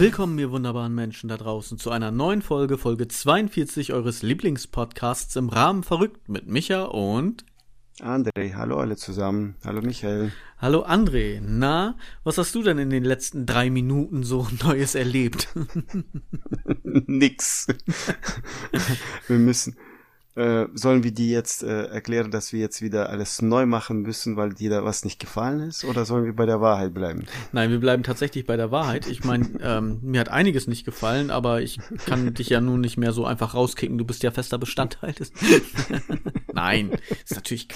Willkommen, ihr wunderbaren Menschen da draußen, zu einer neuen Folge, Folge 42 eures Lieblingspodcasts im Rahmen Verrückt mit Micha und André. Hallo alle zusammen. Hallo Michael. Hallo André. Na, was hast du denn in den letzten drei Minuten so Neues erlebt? Nix. Wir müssen, äh, sollen wir die jetzt äh, erklären, dass wir jetzt wieder alles neu machen müssen, weil dir da was nicht gefallen ist? Oder sollen wir bei der Wahrheit bleiben? Nein, wir bleiben tatsächlich bei der Wahrheit. Ich meine, ähm, mir hat einiges nicht gefallen, aber ich kann dich ja nun nicht mehr so einfach rauskicken. Du bist ja fester Bestandteil des. nein, ist natürlich.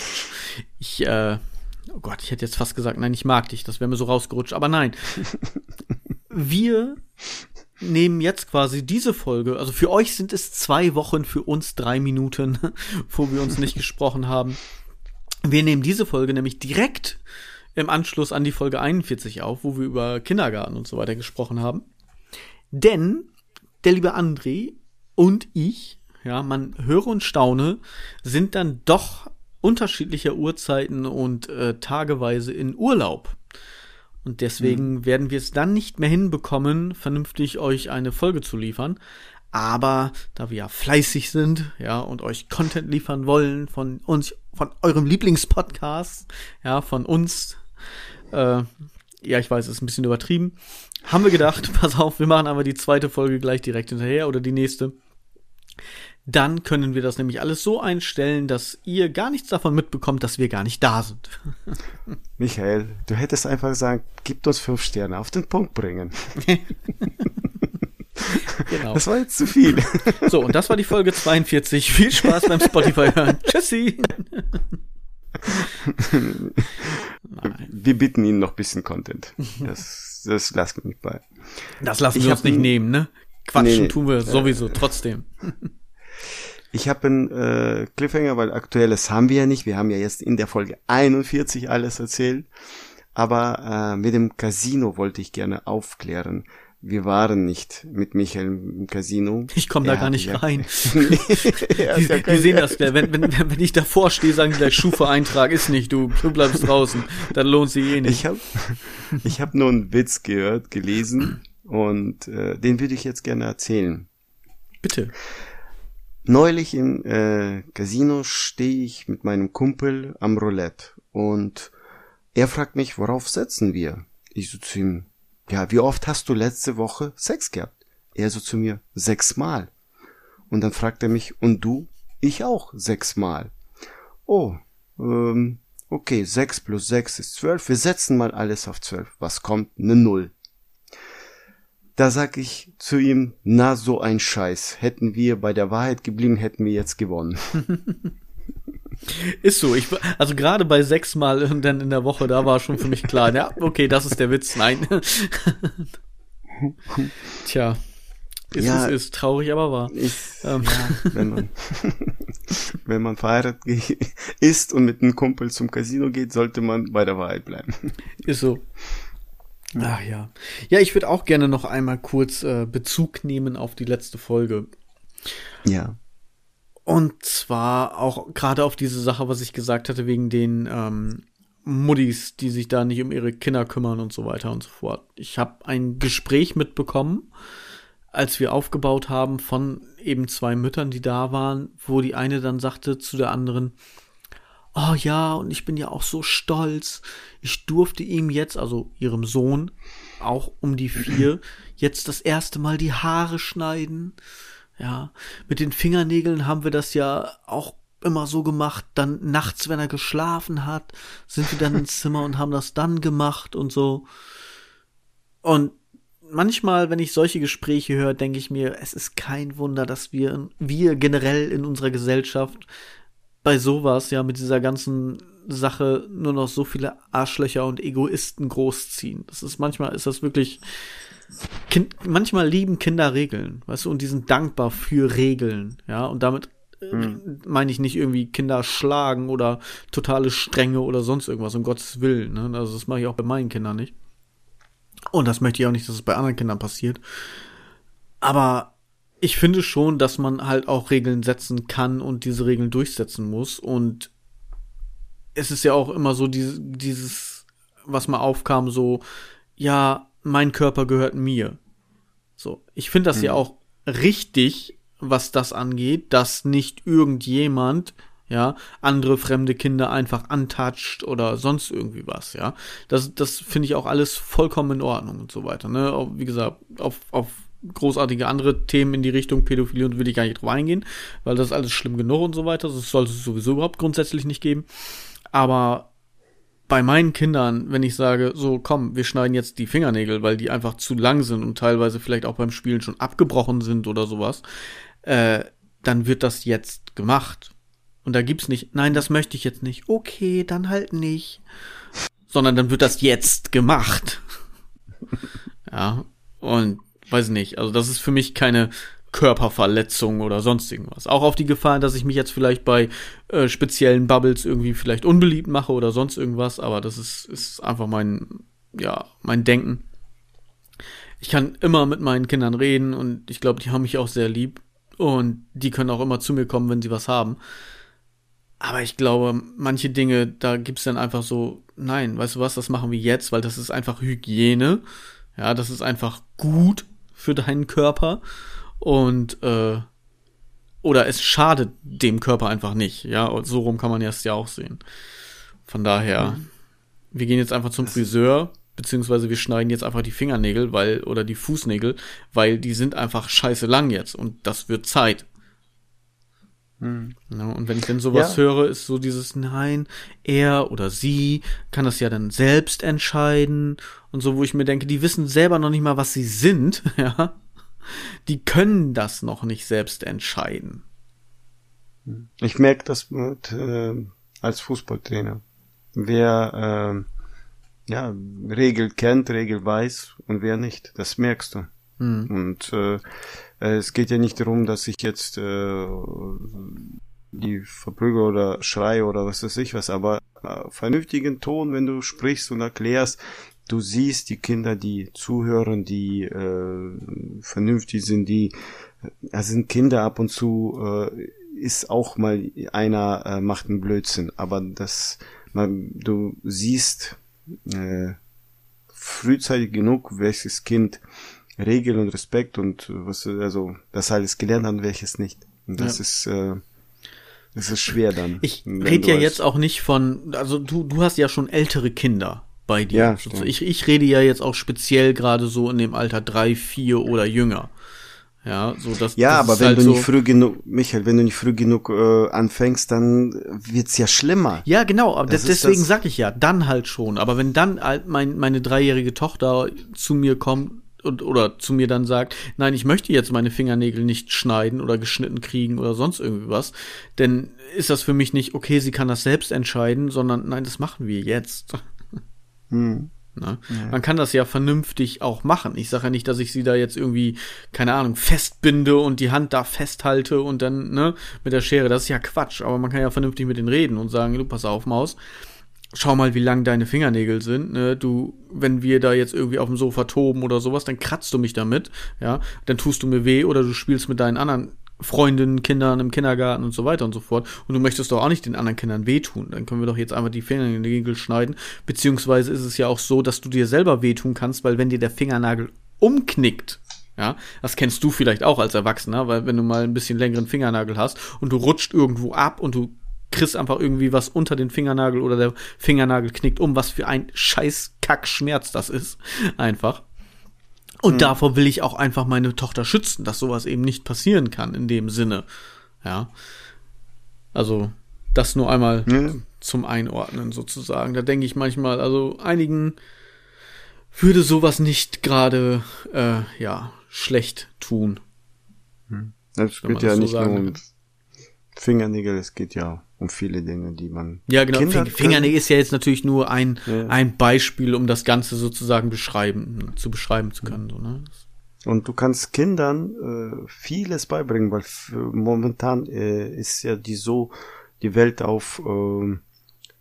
Ich, äh, oh Gott, ich hätte jetzt fast gesagt, nein, ich mag dich. Das wäre mir so rausgerutscht. Aber nein. Wir nehmen jetzt quasi diese Folge, also für euch sind es zwei Wochen, für uns drei Minuten, wo wir uns nicht gesprochen haben. Wir nehmen diese Folge nämlich direkt im Anschluss an die Folge 41 auf, wo wir über Kindergarten und so weiter gesprochen haben. Denn der liebe André und ich, ja, man höre und staune, sind dann doch unterschiedlicher Uhrzeiten und äh, tageweise in Urlaub. Und deswegen mhm. werden wir es dann nicht mehr hinbekommen, vernünftig euch eine Folge zu liefern. Aber da wir ja fleißig sind, ja, und euch Content liefern wollen von uns, von eurem Lieblingspodcast, ja, von uns, äh, ja, ich weiß, es ist ein bisschen übertrieben, haben wir gedacht, pass auf, wir machen aber die zweite Folge gleich direkt hinterher oder die nächste. Dann können wir das nämlich alles so einstellen, dass ihr gar nichts davon mitbekommt, dass wir gar nicht da sind. Michael, du hättest einfach gesagt, gib uns fünf Sterne auf den Punkt bringen. genau. Das war jetzt zu viel. So, und das war die Folge 42. Viel Spaß beim Spotify hören. Tschüssi. Wir bitten Ihnen noch ein bisschen Content. Das, das lassen wir nicht bei. Das lassen ich wir uns nicht nehmen, ne? Quatschen nee, nee, tun wir sowieso äh, trotzdem. Ich habe einen äh, Cliffhanger, weil aktuelles haben wir ja nicht. Wir haben ja jetzt in der Folge 41 alles erzählt. Aber äh, mit dem Casino wollte ich gerne aufklären. Wir waren nicht mit Michael im Casino. Ich komme da gar nicht ja, rein. die, ja die sehen das, wenn, wenn, wenn ich davor stehe, sagen die gleich Schufa-Eintrag ist nicht, du, du bleibst draußen. Dann lohnt sich eh nicht. Ich habe ich hab nur einen Witz gehört, gelesen und äh, den würde ich jetzt gerne erzählen. Bitte. Neulich im äh, Casino stehe ich mit meinem Kumpel am Roulette und er fragt mich, worauf setzen wir? Ich so zu ihm, ja, wie oft hast du letzte Woche Sex gehabt? Er so zu mir, sechsmal. Und dann fragt er mich, und du? Ich auch, sechsmal. Oh, ähm, okay, sechs plus sechs ist zwölf. Wir setzen mal alles auf zwölf. Was kommt? Ne Null. Da sag ich zu ihm, na so ein Scheiß. Hätten wir bei der Wahrheit geblieben, hätten wir jetzt gewonnen. Ist so. Ich, also gerade bei sechs Mal dann in der Woche, da war schon für mich klar, ja, okay, das ist der Witz. Nein. Tja. Ist, ja, ist, ist traurig, aber wahr. Ist, ähm. ja, wenn man, wenn man verheiratet ist und mit einem Kumpel zum Casino geht, sollte man bei der Wahrheit bleiben. Ist so. Ach ja. Ja, ich würde auch gerne noch einmal kurz äh, Bezug nehmen auf die letzte Folge. Ja. Und zwar auch gerade auf diese Sache, was ich gesagt hatte, wegen den ähm, Muddis, die sich da nicht um ihre Kinder kümmern und so weiter und so fort. Ich habe ein Gespräch mitbekommen, als wir aufgebaut haben von eben zwei Müttern, die da waren, wo die eine dann sagte zu der anderen, oh ja, und ich bin ja auch so stolz. Ich durfte ihm jetzt, also ihrem Sohn, auch um die vier, jetzt das erste Mal die Haare schneiden. Ja, mit den Fingernägeln haben wir das ja auch immer so gemacht. Dann nachts, wenn er geschlafen hat, sind wir dann ins Zimmer und haben das dann gemacht und so. Und manchmal, wenn ich solche Gespräche höre, denke ich mir, es ist kein Wunder, dass wir, wir generell in unserer Gesellschaft bei sowas ja mit dieser ganzen Sache nur noch so viele Arschlöcher und Egoisten großziehen. Das ist manchmal ist das wirklich kind, manchmal lieben Kinder Regeln, weißt du, und die sind dankbar für Regeln, ja, und damit hm. meine ich nicht irgendwie Kinder schlagen oder totale Strenge oder sonst irgendwas, um Gottes Willen, ne? Also das mache ich auch bei meinen Kindern nicht. Und das möchte ich auch nicht, dass es bei anderen Kindern passiert. Aber ich finde schon, dass man halt auch Regeln setzen kann und diese Regeln durchsetzen muss. Und es ist ja auch immer so dieses, dieses was mal aufkam, so, ja, mein Körper gehört mir. So, ich finde das mhm. ja auch richtig, was das angeht, dass nicht irgendjemand ja, andere fremde Kinder einfach antatscht oder sonst irgendwie was, ja. Das, das finde ich auch alles vollkommen in Ordnung und so weiter, ne. Wie gesagt, auf, auf großartige andere Themen in die Richtung Pädophilie und will ich gar nicht drauf eingehen, weil das ist alles schlimm genug und so weiter. Das sollte es sowieso überhaupt grundsätzlich nicht geben. Aber bei meinen Kindern, wenn ich sage, so komm, wir schneiden jetzt die Fingernägel, weil die einfach zu lang sind und teilweise vielleicht auch beim Spielen schon abgebrochen sind oder sowas, äh, dann wird das jetzt gemacht. Und da gibt's nicht, nein, das möchte ich jetzt nicht. Okay, dann halt nicht. Sondern dann wird das jetzt gemacht. ja. Und weiß nicht, also das ist für mich keine Körperverletzung oder sonst irgendwas. Auch auf die Gefahr, dass ich mich jetzt vielleicht bei äh, speziellen Bubbles irgendwie vielleicht unbeliebt mache oder sonst irgendwas, aber das ist, ist einfach mein, ja, mein Denken. Ich kann immer mit meinen Kindern reden und ich glaube, die haben mich auch sehr lieb und die können auch immer zu mir kommen, wenn sie was haben. Aber ich glaube, manche Dinge, da gibt's dann einfach so, nein, weißt du was, das machen wir jetzt, weil das ist einfach Hygiene. Ja, das ist einfach gut für deinen Körper und äh, oder es schadet dem Körper einfach nicht. Ja, und so rum kann man es ja auch sehen. Von daher, mhm. wir gehen jetzt einfach zum Friseur, beziehungsweise wir schneiden jetzt einfach die Fingernägel, weil, oder die Fußnägel, weil die sind einfach scheiße lang jetzt und das wird Zeit. Mhm. Ja, und wenn ich dann sowas ja. höre, ist so dieses Nein, er oder sie kann das ja dann selbst entscheiden und so, wo ich mir denke, die wissen selber noch nicht mal, was sie sind, ja die können das noch nicht selbst entscheiden. Ich merke das mit, äh, als Fußballtrainer. Wer äh, ja, Regel kennt, Regel weiß und wer nicht, das merkst du. Mhm. Und äh, es geht ja nicht darum, dass ich jetzt äh, die verprügel oder schreie oder was weiß ich was, aber äh, vernünftigen Ton, wenn du sprichst und erklärst, du siehst die Kinder, die zuhören, die äh, vernünftig sind, die äh, sind Kinder ab und zu äh, ist auch mal einer äh, macht einen Blödsinn, aber das man, du siehst äh, frühzeitig genug, welches Kind Regeln und Respekt und was also das alles gelernt hat, welches nicht. Und das ja. ist äh, das ist schwer dann. Ich rede ja jetzt auch nicht von, also du, du hast ja schon ältere Kinder bei dir. Ja, stimmt. ich, ich rede ja jetzt auch speziell gerade so in dem Alter drei, vier oder jünger. Ja, so dass Ja, das aber wenn halt du nicht früh genug, Michael, wenn du nicht früh genug äh, anfängst, dann wird's ja schlimmer. Ja, genau, aber das deswegen sag ich ja, dann halt schon. Aber wenn dann halt mein, meine dreijährige Tochter zu mir kommt und oder zu mir dann sagt, nein, ich möchte jetzt meine Fingernägel nicht schneiden oder geschnitten kriegen oder sonst irgendwie was, denn ist das für mich nicht okay, sie kann das selbst entscheiden, sondern nein, das machen wir jetzt. Hm. Ne? Ja. Man kann das ja vernünftig auch machen. Ich sage ja nicht, dass ich sie da jetzt irgendwie, keine Ahnung, festbinde und die Hand da festhalte und dann, ne, mit der Schere. Das ist ja Quatsch. Aber man kann ja vernünftig mit denen reden und sagen, du, pass auf, Maus. Schau mal, wie lang deine Fingernägel sind. Ne? Du, wenn wir da jetzt irgendwie auf dem Sofa toben oder sowas, dann kratzt du mich damit, ja. Dann tust du mir weh oder du spielst mit deinen anderen Freundinnen, Kindern im Kindergarten und so weiter und so fort. Und du möchtest doch auch nicht den anderen Kindern wehtun. Dann können wir doch jetzt einfach die Fingernägel schneiden. Beziehungsweise ist es ja auch so, dass du dir selber wehtun kannst, weil wenn dir der Fingernagel umknickt, ja, das kennst du vielleicht auch als Erwachsener, weil wenn du mal ein bisschen längeren Fingernagel hast und du rutscht irgendwo ab und du kriegst einfach irgendwie was unter den Fingernagel oder der Fingernagel knickt um, was für ein scheiß Kackschmerz das ist. Einfach. Und mhm. davor will ich auch einfach meine Tochter schützen, dass sowas eben nicht passieren kann in dem Sinne. Ja. Also, das nur einmal mhm. zum Einordnen sozusagen. Da denke ich manchmal, also einigen würde sowas nicht gerade, äh, ja, schlecht tun. Mhm. Das geht ja nicht nur um Fingernägel, es geht ja um viele Dinge, die man. Ja, genau. Kinder Fingernägel ist ja jetzt natürlich nur ein, ja. ein Beispiel, um das Ganze sozusagen beschreiben, zu beschreiben zu können. So, ne? Und du kannst Kindern äh, vieles beibringen, weil momentan äh, ist ja die so die Welt auf, äh,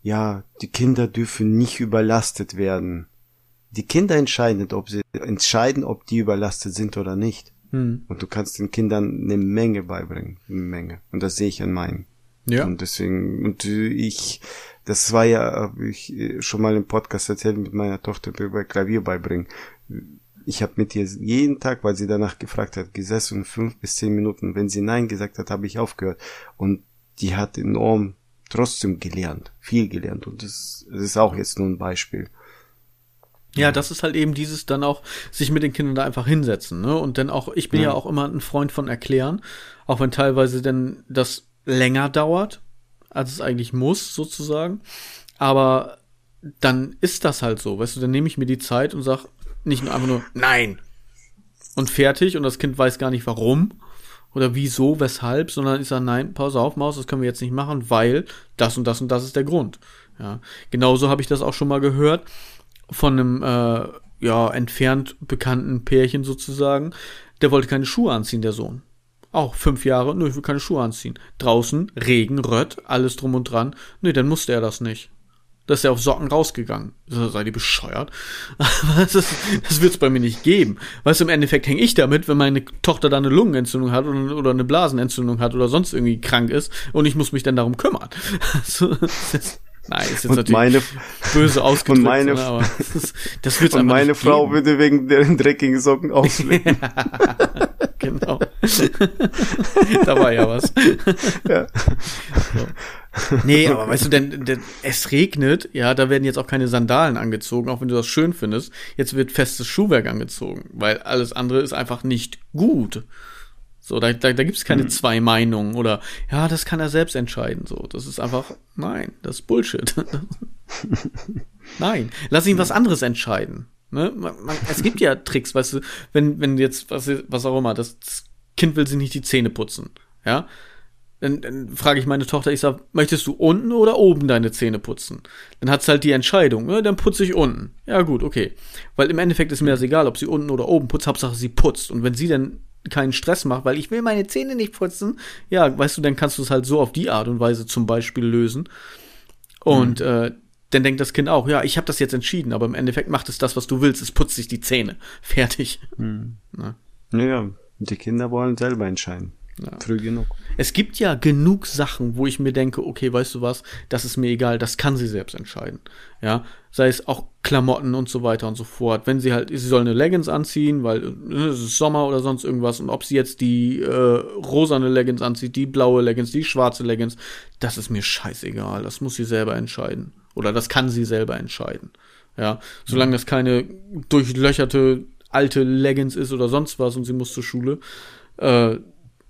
ja, die Kinder dürfen nicht überlastet werden. Die Kinder entscheiden, ob sie entscheiden, ob die überlastet sind oder nicht. Hm. Und du kannst den Kindern eine Menge beibringen, eine Menge. Und das sehe ich an meinen. Ja. Und deswegen, und ich, das war ja, habe ich schon mal im Podcast erzählt, mit meiner Tochter über Klavier beibringen. ich habe mit ihr jeden Tag, weil sie danach gefragt hat, gesessen fünf bis zehn Minuten. Wenn sie Nein gesagt hat, habe ich aufgehört. Und die hat enorm trotzdem gelernt, viel gelernt. Und das, das ist auch jetzt nur ein Beispiel. Ja, das ist halt eben dieses dann auch sich mit den Kindern da einfach hinsetzen, ne? Und dann auch, ich bin ja, ja auch immer ein Freund von erklären, auch wenn teilweise denn das länger dauert, als es eigentlich muss, sozusagen. Aber dann ist das halt so, weißt du, dann nehme ich mir die Zeit und sag nicht nur einfach nur nein und fertig und das Kind weiß gar nicht warum oder wieso, weshalb, sondern ich sage nein, Pause auf, Maus, das können wir jetzt nicht machen, weil das und das und das ist der Grund. Ja, genauso habe ich das auch schon mal gehört von einem äh, ja entfernt bekannten Pärchen sozusagen. Der wollte keine Schuhe anziehen, der Sohn. Auch fünf Jahre, nö, ich will keine Schuhe anziehen. Draußen, Regen, Rött, alles drum und dran. Nö, dann musste er das nicht. Da ist er auf Socken rausgegangen. Seid ihr bescheuert? das, das wird es bei mir nicht geben. Weißt du, im Endeffekt hänge ich damit, wenn meine Tochter da eine Lungenentzündung hat oder, oder eine Blasenentzündung hat oder sonst irgendwie krank ist und ich muss mich dann darum kümmern. Also, das, Nein, ist jetzt und natürlich meine, böse ausgedrückt, und meine, aber das, das wird's Und meine Frau geben. würde wegen den dreckigen Socken ausflippen. genau. da war ja was. Ja. So. Nee, aber weißt du, denn, denn es regnet, ja, da werden jetzt auch keine Sandalen angezogen, auch wenn du das schön findest. Jetzt wird festes Schuhwerk angezogen, weil alles andere ist einfach nicht gut. So, da, da, da gibt es keine hm. zwei Meinungen oder ja, das kann er selbst entscheiden. So, das ist einfach, nein, das ist Bullshit. nein, lass ihn was anderes entscheiden. Ne? Man, man, es gibt ja Tricks, weißt du, wenn, wenn jetzt, was, was auch immer, das Kind will sich nicht die Zähne putzen, ja, dann, dann frage ich meine Tochter, ich sag, möchtest du unten oder oben deine Zähne putzen? Dann hat's halt die Entscheidung, ne? dann putze ich unten. Ja gut, okay. Weil im Endeffekt ist mir das egal, ob sie unten oder oben putzt, Hauptsache sie putzt. Und wenn sie dann keinen Stress macht, weil ich will meine Zähne nicht putzen. Ja, weißt du, dann kannst du es halt so auf die Art und Weise zum Beispiel lösen. Und mhm. äh, dann denkt das Kind auch, ja, ich habe das jetzt entschieden, aber im Endeffekt macht es das, was du willst. Es putzt sich die Zähne. Fertig. Mhm. Ja. Naja, die Kinder wollen selber entscheiden. Ja. Früh genug. Es gibt ja genug Sachen, wo ich mir denke, okay, weißt du was, das ist mir egal, das kann sie selbst entscheiden. Ja, sei es auch Klamotten und so weiter und so fort. Wenn sie halt, sie soll eine Leggings anziehen, weil äh, es ist Sommer oder sonst irgendwas und ob sie jetzt die äh, rosane Leggings anzieht, die blaue Leggings, die schwarze Leggings, das ist mir scheißegal. Das muss sie selber entscheiden. Oder das kann sie selber entscheiden. Ja, solange das keine durchlöcherte alte Leggings ist oder sonst was und sie muss zur Schule, äh,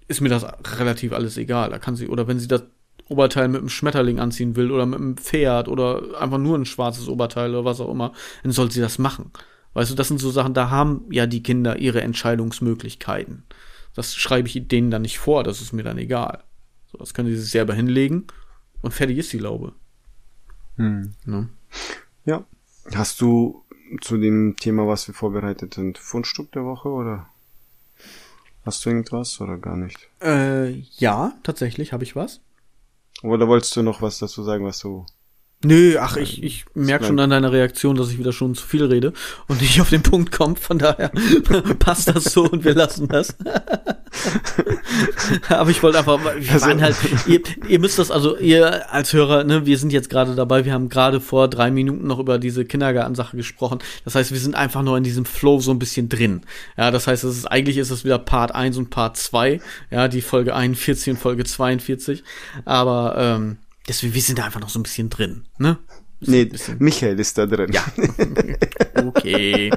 ist mir das relativ alles egal. Da kann sie, oder wenn sie das Oberteil mit einem Schmetterling anziehen will oder mit einem Pferd oder einfach nur ein schwarzes Oberteil oder was auch immer, dann soll sie das machen. Weißt du, das sind so Sachen, da haben ja die Kinder ihre Entscheidungsmöglichkeiten. Das schreibe ich denen dann nicht vor, das ist mir dann egal. So, das können sie sich selber hinlegen und fertig ist die Laube. Hm. Ne? Ja. Hast du zu dem Thema, was wir vorbereitet sind, Fundstück der Woche oder? Hast du irgendwas oder gar nicht? Äh, ja, tatsächlich habe ich was. Oder wolltest du noch was dazu sagen, was du Nö, ach, ich, ich merke schon an deiner Reaktion, dass ich wieder schon zu viel rede und nicht auf den Punkt kommt. Von daher passt das so und wir lassen das. Aber ich wollte einfach, wir also, waren halt, ihr, ihr müsst das, also ihr als Hörer, ne, wir sind jetzt gerade dabei, wir haben gerade vor drei Minuten noch über diese Kindergartensache gesprochen. Das heißt, wir sind einfach nur in diesem Flow so ein bisschen drin. Ja, das heißt, es ist, eigentlich ist es wieder Part 1 und Part 2, ja, die Folge 41 und Folge 42. Aber ähm, Deswegen, wir sind da einfach noch so ein bisschen drin, ne? Nee, Michael ist da drin. Ja. Okay.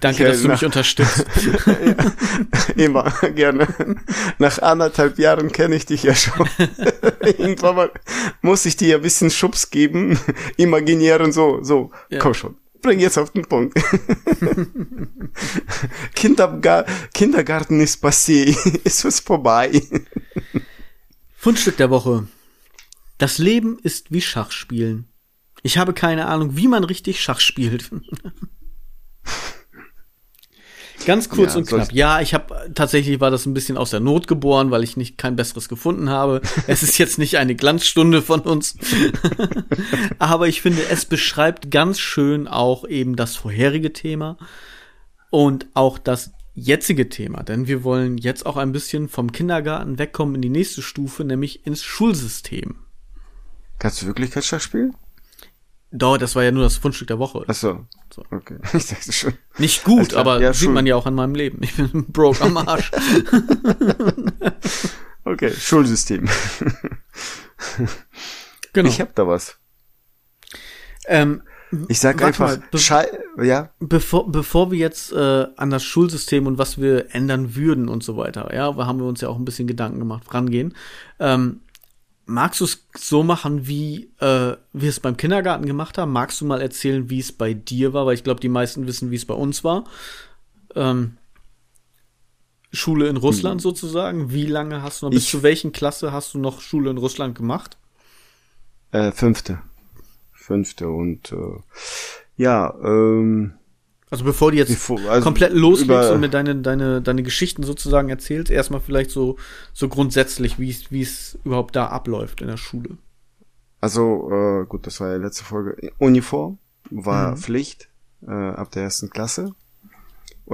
Danke, Michael, dass du mich unterstützt. ja, immer, gerne. Nach anderthalb Jahren kenne ich dich ja schon. Irgendwann mal muss ich dir ja ein bisschen Schubs geben, imaginieren, so, so, ja. komm schon. Bring jetzt auf den Punkt. Kindergar Kindergarten ist passé, ist was vorbei. Fundstück der Woche. Das Leben ist wie Schachspielen. Ich habe keine Ahnung, wie man richtig Schach spielt. Ganz kurz ja, und knapp. Ja, ich habe tatsächlich war das ein bisschen aus der Not geboren, weil ich nicht kein besseres gefunden habe. Es ist jetzt nicht eine Glanzstunde von uns, aber ich finde, es beschreibt ganz schön auch eben das vorherige Thema und auch das jetzige Thema, denn wir wollen jetzt auch ein bisschen vom Kindergarten wegkommen in die nächste Stufe, nämlich ins Schulsystem. Kannst du wirklich Catcher spielen? Doch, das war ja nur das Fundstück der Woche. Ach so. so. Okay. Ich dachte schon. Nicht gut, klar, aber ja, sieht man ja auch an meinem Leben. Ich bin broke am Arsch. okay, Schulsystem. genau. Ich hab da was. Ähm, ich sag einfach, mal, Schei ja. Bevor, bevor wir jetzt äh, an das Schulsystem und was wir ändern würden und so weiter, ja, da haben wir uns ja auch ein bisschen Gedanken gemacht, rangehen. Ähm, magst du es so machen, wie äh, wir es beim Kindergarten gemacht haben? Magst du mal erzählen, wie es bei dir war? Weil ich glaube, die meisten wissen, wie es bei uns war. Ähm, Schule in Russland hm. sozusagen. Wie lange hast du noch, bis zu welchen Klasse hast du noch Schule in Russland gemacht? Äh, fünfte. Fünfte und äh, ja, ähm, also bevor du jetzt bevor, also komplett loslegst und mir deine, deine, deine Geschichten sozusagen erzählst, erstmal vielleicht so, so grundsätzlich, wie es, wie es überhaupt da abläuft in der Schule. Also, äh, gut, das war ja letzte Folge. Uniform war mhm. Pflicht äh, ab der ersten Klasse.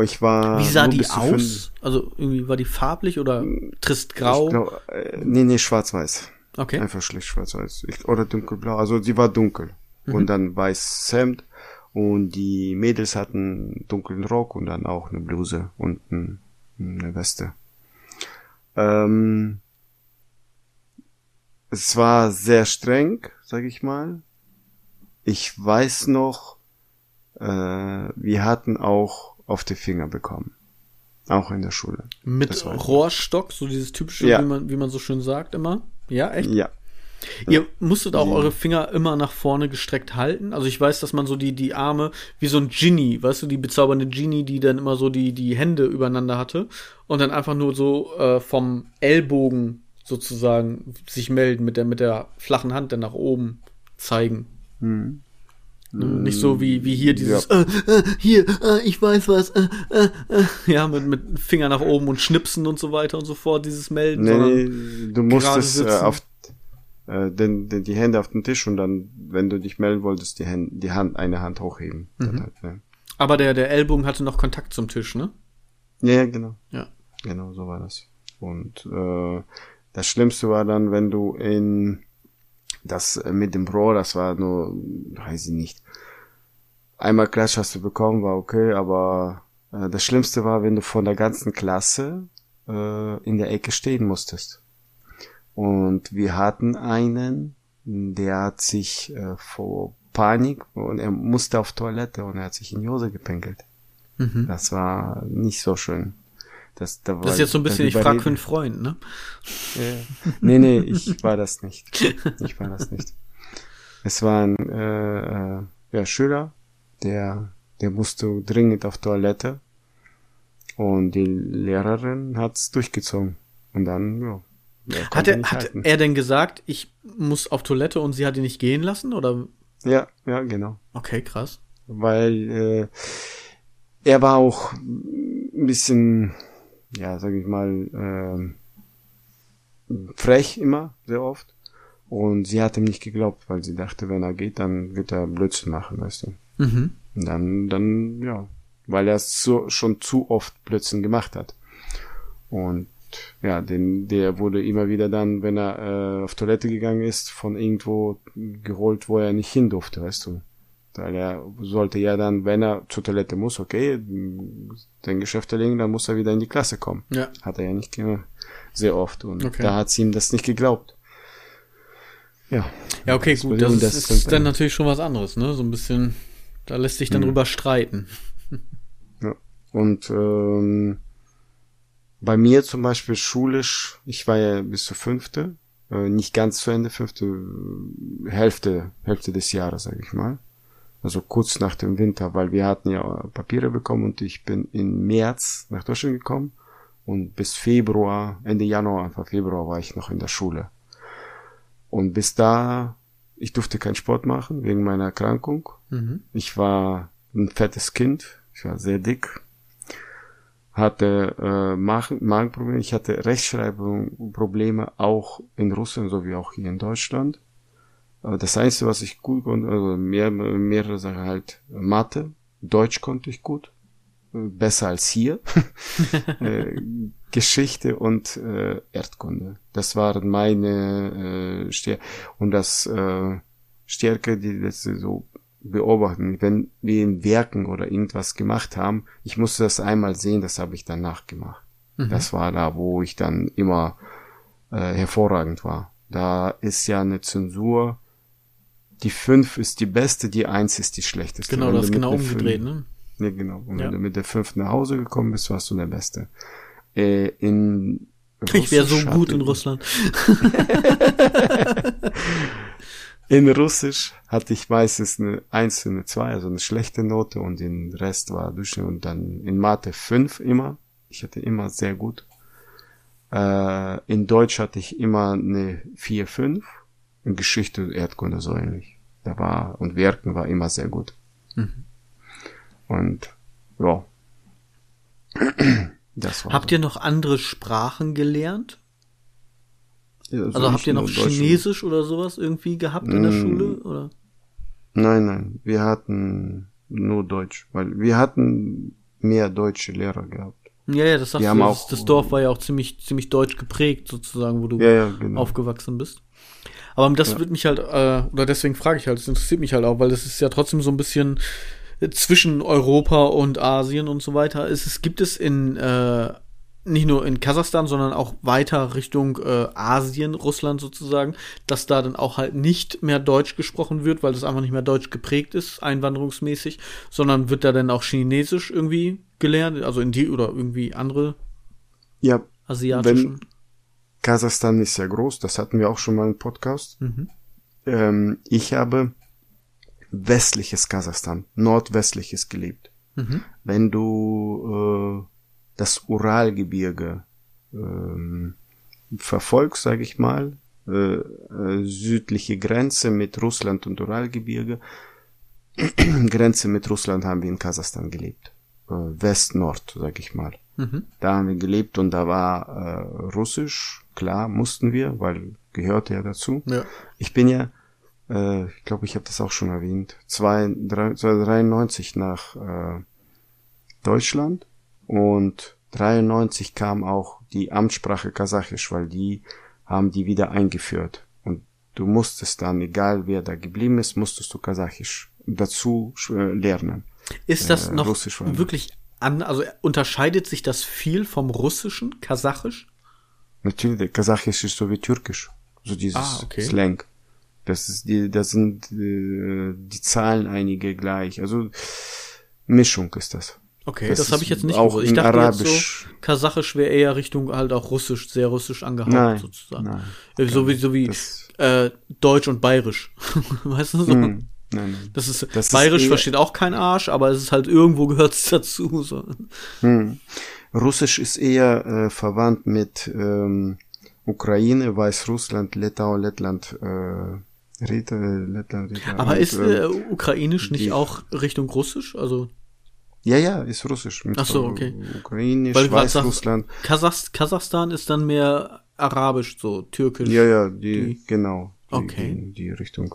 Ich war. Wie sah die aus? Also irgendwie war die farblich oder trist grau? Ich glaub, äh, nee, nee, schwarz-weiß. Okay. Einfach schlicht schwarz-weiß. Oder dunkelblau. Also sie war dunkel. Mhm. Und dann weiß Hemd und die Mädels hatten dunklen Rock und dann auch eine Bluse und eine Weste. Ähm, es war sehr streng, sag ich mal. Ich weiß noch, äh, wir hatten auch auf die Finger bekommen. Auch in der Schule. Mit Rohrstock, so dieses typische, ja. wie, man, wie man so schön sagt immer. Ja, echt? Ja, Ihr musstet auch eure Finger immer nach vorne gestreckt halten. Also ich weiß, dass man so die, die Arme, wie so ein Genie, weißt du, die bezaubernde Genie, die dann immer so die, die Hände übereinander hatte und dann einfach nur so äh, vom Ellbogen sozusagen sich melden mit der, mit der flachen Hand dann nach oben zeigen. Hm. Nicht so wie, wie hier dieses, ja. äh, äh, hier, äh, ich weiß was, äh, äh, ja, mit, mit Finger nach oben und Schnipsen und so weiter und so fort, dieses Melden. Nee, du musstest auf äh, den, den, die Hände auf den Tisch und dann, wenn du dich melden wolltest, die, Hand, die Hand, eine Hand hochheben. Mhm. Halt, ja. Aber der, der Ellbogen hatte noch Kontakt zum Tisch, ne? Ja, ja, genau. Ja. Genau, so war das. Und äh, das Schlimmste war dann, wenn du in das äh, mit dem Pro, das war nur, weiß ich nicht. Einmal Klatsch hast du bekommen, war okay, aber äh, das Schlimmste war, wenn du von der ganzen Klasse äh, in der Ecke stehen musstest. Und wir hatten einen, der hat sich äh, vor Panik und er musste auf Toilette und er hat sich in die Hose gepinkelt. Mhm. Das war nicht so schön. Das, da war, das ist jetzt so ein bisschen, ich frag für einen Freund, ne? Ja. Nee, nee, ich war das nicht. Ich war das nicht. Es war ein äh, äh, ja, Schüler, der, der musste dringend auf Toilette und die Lehrerin hat's durchgezogen. Und dann, ja, hat er, hat er denn gesagt, ich muss auf Toilette und sie hat ihn nicht gehen lassen, oder? Ja, ja, genau. Okay, krass. Weil äh, er war auch ein bisschen, ja, sag ich mal, äh, frech immer, sehr oft. Und sie hat ihm nicht geglaubt, weil sie dachte, wenn er geht, dann wird er Blödsinn machen, weißt du. Mhm. Und dann, dann, ja, weil er es so, schon zu oft Blödsinn gemacht hat. Und ja, den, der wurde immer wieder dann, wenn er äh, auf Toilette gegangen ist, von irgendwo geholt, wo er nicht hin durfte, weißt du. Weil er sollte ja dann, wenn er zur Toilette muss, okay, den Geschäft erlegen, dann muss er wieder in die Klasse kommen. Ja. Hat er ja nicht gemacht. Sehr oft. Und okay. da hat sie ihm das nicht geglaubt. Ja. Ja, okay, gut. Das, das ist, ist dann natürlich schon was anderes, ne? So ein bisschen, da lässt sich dann mhm. drüber streiten. Ja. Und ähm, bei mir zum Beispiel schulisch, ich war ja bis zur fünfte, äh, nicht ganz zu Ende, fünfte äh, Hälfte, Hälfte des Jahres, sage ich mal. Also kurz nach dem Winter, weil wir hatten ja Papiere bekommen und ich bin im März nach Deutschland gekommen und bis Februar, Ende Januar, Anfang Februar war ich noch in der Schule. Und bis da, ich durfte keinen Sport machen wegen meiner Erkrankung. Mhm. Ich war ein fettes Kind, ich war sehr dick, hatte äh, Magenprobleme, ich hatte Rechtschreibprobleme auch in Russland sowie auch hier in Deutschland. Äh, das Einzige, was ich gut konnte, also mehr, mehrere Sachen halt Mathe, Deutsch konnte ich gut, äh, besser als hier. äh, Geschichte und äh, Erdkunde. Das waren meine äh, Stärke. Und das äh, Stärke, die letzte so beobachten. Wenn wir in Werken oder irgendwas gemacht haben, ich musste das einmal sehen, das habe ich danach gemacht. Mhm. Das war da, wo ich dann immer äh, hervorragend war. Da ist ja eine Zensur. Die 5 ist die beste, die 1 ist die schlechteste. Genau, das ist genau umgedreht, ne? Ne, genau. Und ja. wenn du mit der 5 nach Hause gekommen bist, warst du der Beste. Äh, in Russisch ich wäre so gut in Russland. in Russisch hatte ich meistens eine 1 und eine 2, also eine schlechte Note und den Rest war Durchschnitt und dann in Mathe 5 immer. Ich hatte immer sehr gut. Äh, in Deutsch hatte ich immer eine 4, 5. In Geschichte, Erdkunde so ähnlich. Da war, und Werken war immer sehr gut. Mhm. Und, ja. habt ihr noch andere Sprachen gelernt? Ja, also, also habt ihr noch Chinesisch oder sowas irgendwie gehabt in der mm. Schule? Oder? Nein, nein. Wir hatten nur Deutsch, weil wir hatten mehr deutsche Lehrer gehabt. Ja, ja, das sagst du. Das, das, Dorf war ja auch ziemlich, ziemlich deutsch geprägt, sozusagen, wo du ja, ja, genau. aufgewachsen bist. Aber das ja. wird mich halt, äh, oder deswegen frage ich halt, das interessiert mich halt auch, weil das ist ja trotzdem so ein bisschen zwischen Europa und Asien und so weiter. Es, es gibt es in äh, nicht nur in Kasachstan, sondern auch weiter Richtung äh, Asien, Russland sozusagen, dass da dann auch halt nicht mehr Deutsch gesprochen wird, weil das einfach nicht mehr Deutsch geprägt ist, einwanderungsmäßig, sondern wird da dann auch Chinesisch irgendwie gelernt, also in die oder irgendwie andere ja, asiatischen. Wenn Kasachstan ist ja groß, das hatten wir auch schon mal im Podcast. Mhm. Ähm, ich habe westliches Kasachstan, nordwestliches gelebt. Mhm. Wenn du äh, das Uralgebirge ähm, verfolgst, sage ich mal, äh, äh, südliche Grenze mit Russland und Uralgebirge, Grenze mit Russland haben wir in Kasachstan gelebt. Äh, West-Nord, sag ich mal. Mhm. Da haben wir gelebt und da war äh, Russisch, klar, mussten wir, weil gehörte ja dazu. Ja. Ich bin ja äh, ich glaube, ich habe das auch schon erwähnt, 1993 nach äh, Deutschland und 93 kam auch die Amtssprache Kasachisch, weil die haben die wieder eingeführt. Und du musstest dann, egal wer da geblieben ist, musstest du Kasachisch dazu äh, lernen. Ist das äh, noch wirklich an, also unterscheidet sich das viel vom Russischen, Kasachisch? Natürlich, Kasachisch ist so wie Türkisch. So dieses ah, okay. Slang. Das ist die, das sind äh, die Zahlen einige gleich. Also Mischung ist das. Okay, das, das habe ich jetzt nicht auch gewusst. Ich dachte Arabisch. jetzt so, Kasachisch wäre eher Richtung halt auch Russisch, sehr Russisch angehaucht nein, sozusagen. Nein, äh, so wie so wie äh, Deutsch und Bayerisch. weißt du so? Hm, nein, nein. Das ist das Bayerisch ist versteht auch kein Arsch, aber es ist halt irgendwo gehört es dazu. So. Hm. Russisch ist eher äh, verwandt mit ähm, Ukraine, Weißrussland, Letau, Lettland, äh, Rita, Lettland, Rita, Aber ist äh, Ukrainisch nicht auch Richtung Russisch? Also ja, ja, ist Russisch. Ach so, okay. Ukrainisch, Weil Weißrussland. Kasach Kasachstan ist dann mehr Arabisch, so Türkisch. Ja, ja, die, die genau. Die, okay. Die, die, Richtung.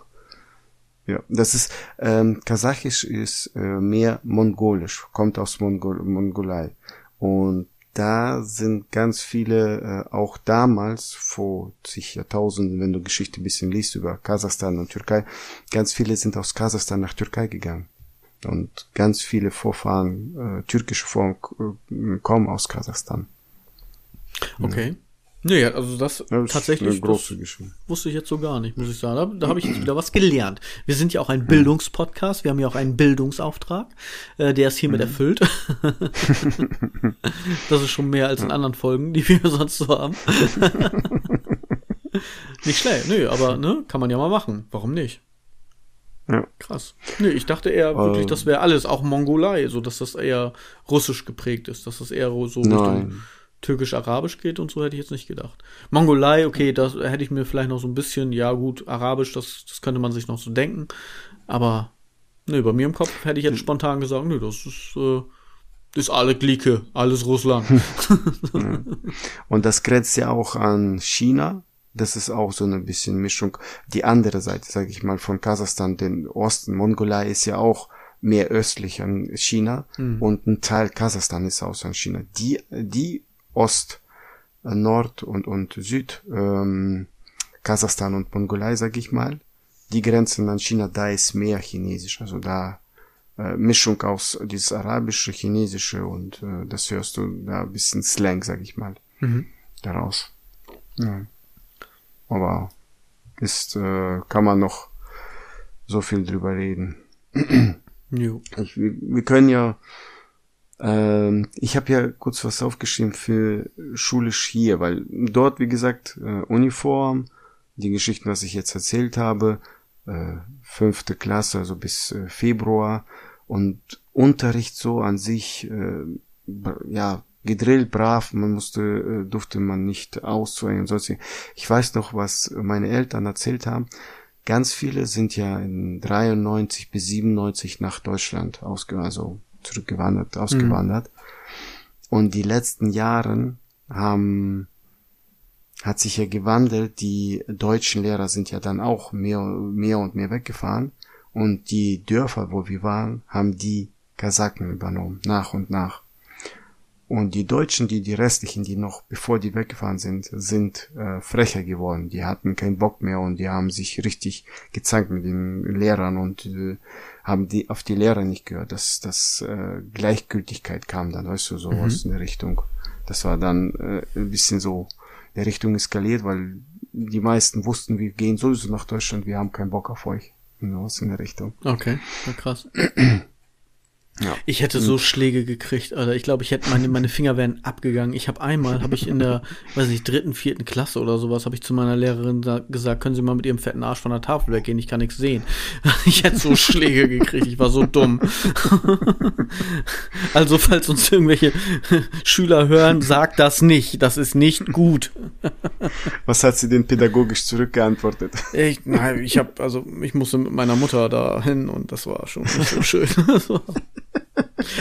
Ja, das ist ähm, Kasachisch ist äh, mehr mongolisch, kommt aus Mongol Mongolei und da sind ganz viele, äh, auch damals, vor zig Jahrtausenden, wenn du Geschichte ein bisschen liest über Kasachstan und Türkei, ganz viele sind aus Kasachstan nach Türkei gegangen. Und ganz viele Vorfahren, äh, türkische Vorfahren äh, kommen aus Kasachstan. Okay. Nee, also das, das tatsächlich das wusste ich jetzt so gar nicht, muss ich sagen. Da, da habe ich jetzt wieder was gelernt. Wir sind ja auch ein Bildungspodcast, wir haben ja auch einen Bildungsauftrag, äh, der ist hiermit mhm. erfüllt. das ist schon mehr als in anderen Folgen, die wir sonst so haben. nicht schlecht, nö, aber ne, kann man ja mal machen. Warum nicht? Ja. Krass. Nee, ich dachte eher wirklich, ähm, das wäre alles, auch Mongolei, so dass das eher russisch geprägt ist, dass das eher so Richtung türkisch-arabisch geht und so hätte ich jetzt nicht gedacht. Mongolei, okay, das hätte ich mir vielleicht noch so ein bisschen, ja gut, arabisch, das, das könnte man sich noch so denken, aber nee, bei mir im Kopf hätte ich jetzt spontan gesagt, nee, das ist, äh, ist alle Glicke, alles Russland. und das grenzt ja auch an China, das ist auch so eine bisschen Mischung. Die andere Seite, sage ich mal, von Kasachstan, den Osten, Mongolei ist ja auch mehr östlich an China mhm. und ein Teil Kasachstan ist auch an China. Die, die Ost, äh, Nord und, und Süd, ähm, Kasachstan und Mongolei, sag ich mal, die Grenzen an China, da ist mehr Chinesisch. Also da äh, Mischung aus dieses arabische, chinesische und äh, das hörst du da ein bisschen Slang, sag ich mal, mhm. daraus. Ja. Aber ist, äh, kann man noch so viel drüber reden. jo. Ich, wir, wir können ja, ähm, ich habe ja kurz was aufgeschrieben für schulisch hier, weil dort, wie gesagt, äh, Uniform, die Geschichten, was ich jetzt erzählt habe, äh, fünfte Klasse, also bis äh, Februar und Unterricht so an sich, äh, ja, gedrillt, brav, man musste, äh, durfte man nicht auszuhängen und sonst. Ich weiß noch, was meine Eltern erzählt haben. Ganz viele sind ja in 93 bis 97 nach Deutschland ausgewandert, also zurückgewandert, ausgewandert. Mhm. Und die letzten Jahren haben hat sich ja gewandelt. Die deutschen Lehrer sind ja dann auch mehr, mehr und mehr weggefahren. Und die Dörfer, wo wir waren, haben die Kasaken übernommen, nach und nach. Und die Deutschen, die, die restlichen, die noch, bevor die weggefahren sind, sind äh, frecher geworden. Die hatten keinen Bock mehr und die haben sich richtig gezankt mit den Lehrern und äh, haben die auf die Lehrer nicht gehört. dass das äh, Gleichgültigkeit kam dann, weißt du, so mhm. aus in der Richtung. Das war dann äh, ein bisschen so der Richtung eskaliert, weil die meisten wussten, wir gehen sowieso nach Deutschland, wir haben keinen Bock auf euch. Was in der Richtung. Okay, ja, krass. Ja. Ich hätte so Schläge gekriegt, Alter. Ich glaube, ich hätte meine meine Finger wären abgegangen. Ich habe einmal, habe ich in der, weiß nicht, dritten, vierten Klasse oder sowas, habe ich zu meiner Lehrerin gesagt, können Sie mal mit Ihrem fetten Arsch von der Tafel weggehen? Ich kann nichts sehen. Ich hätte so Schläge gekriegt. Ich war so dumm. Also falls uns irgendwelche Schüler hören, sagt das nicht. Das ist nicht gut. Was hat sie denn pädagogisch zurückgeantwortet? Ich, nein, ich habe also ich musste mit meiner Mutter da hin und das war schon nicht so schön.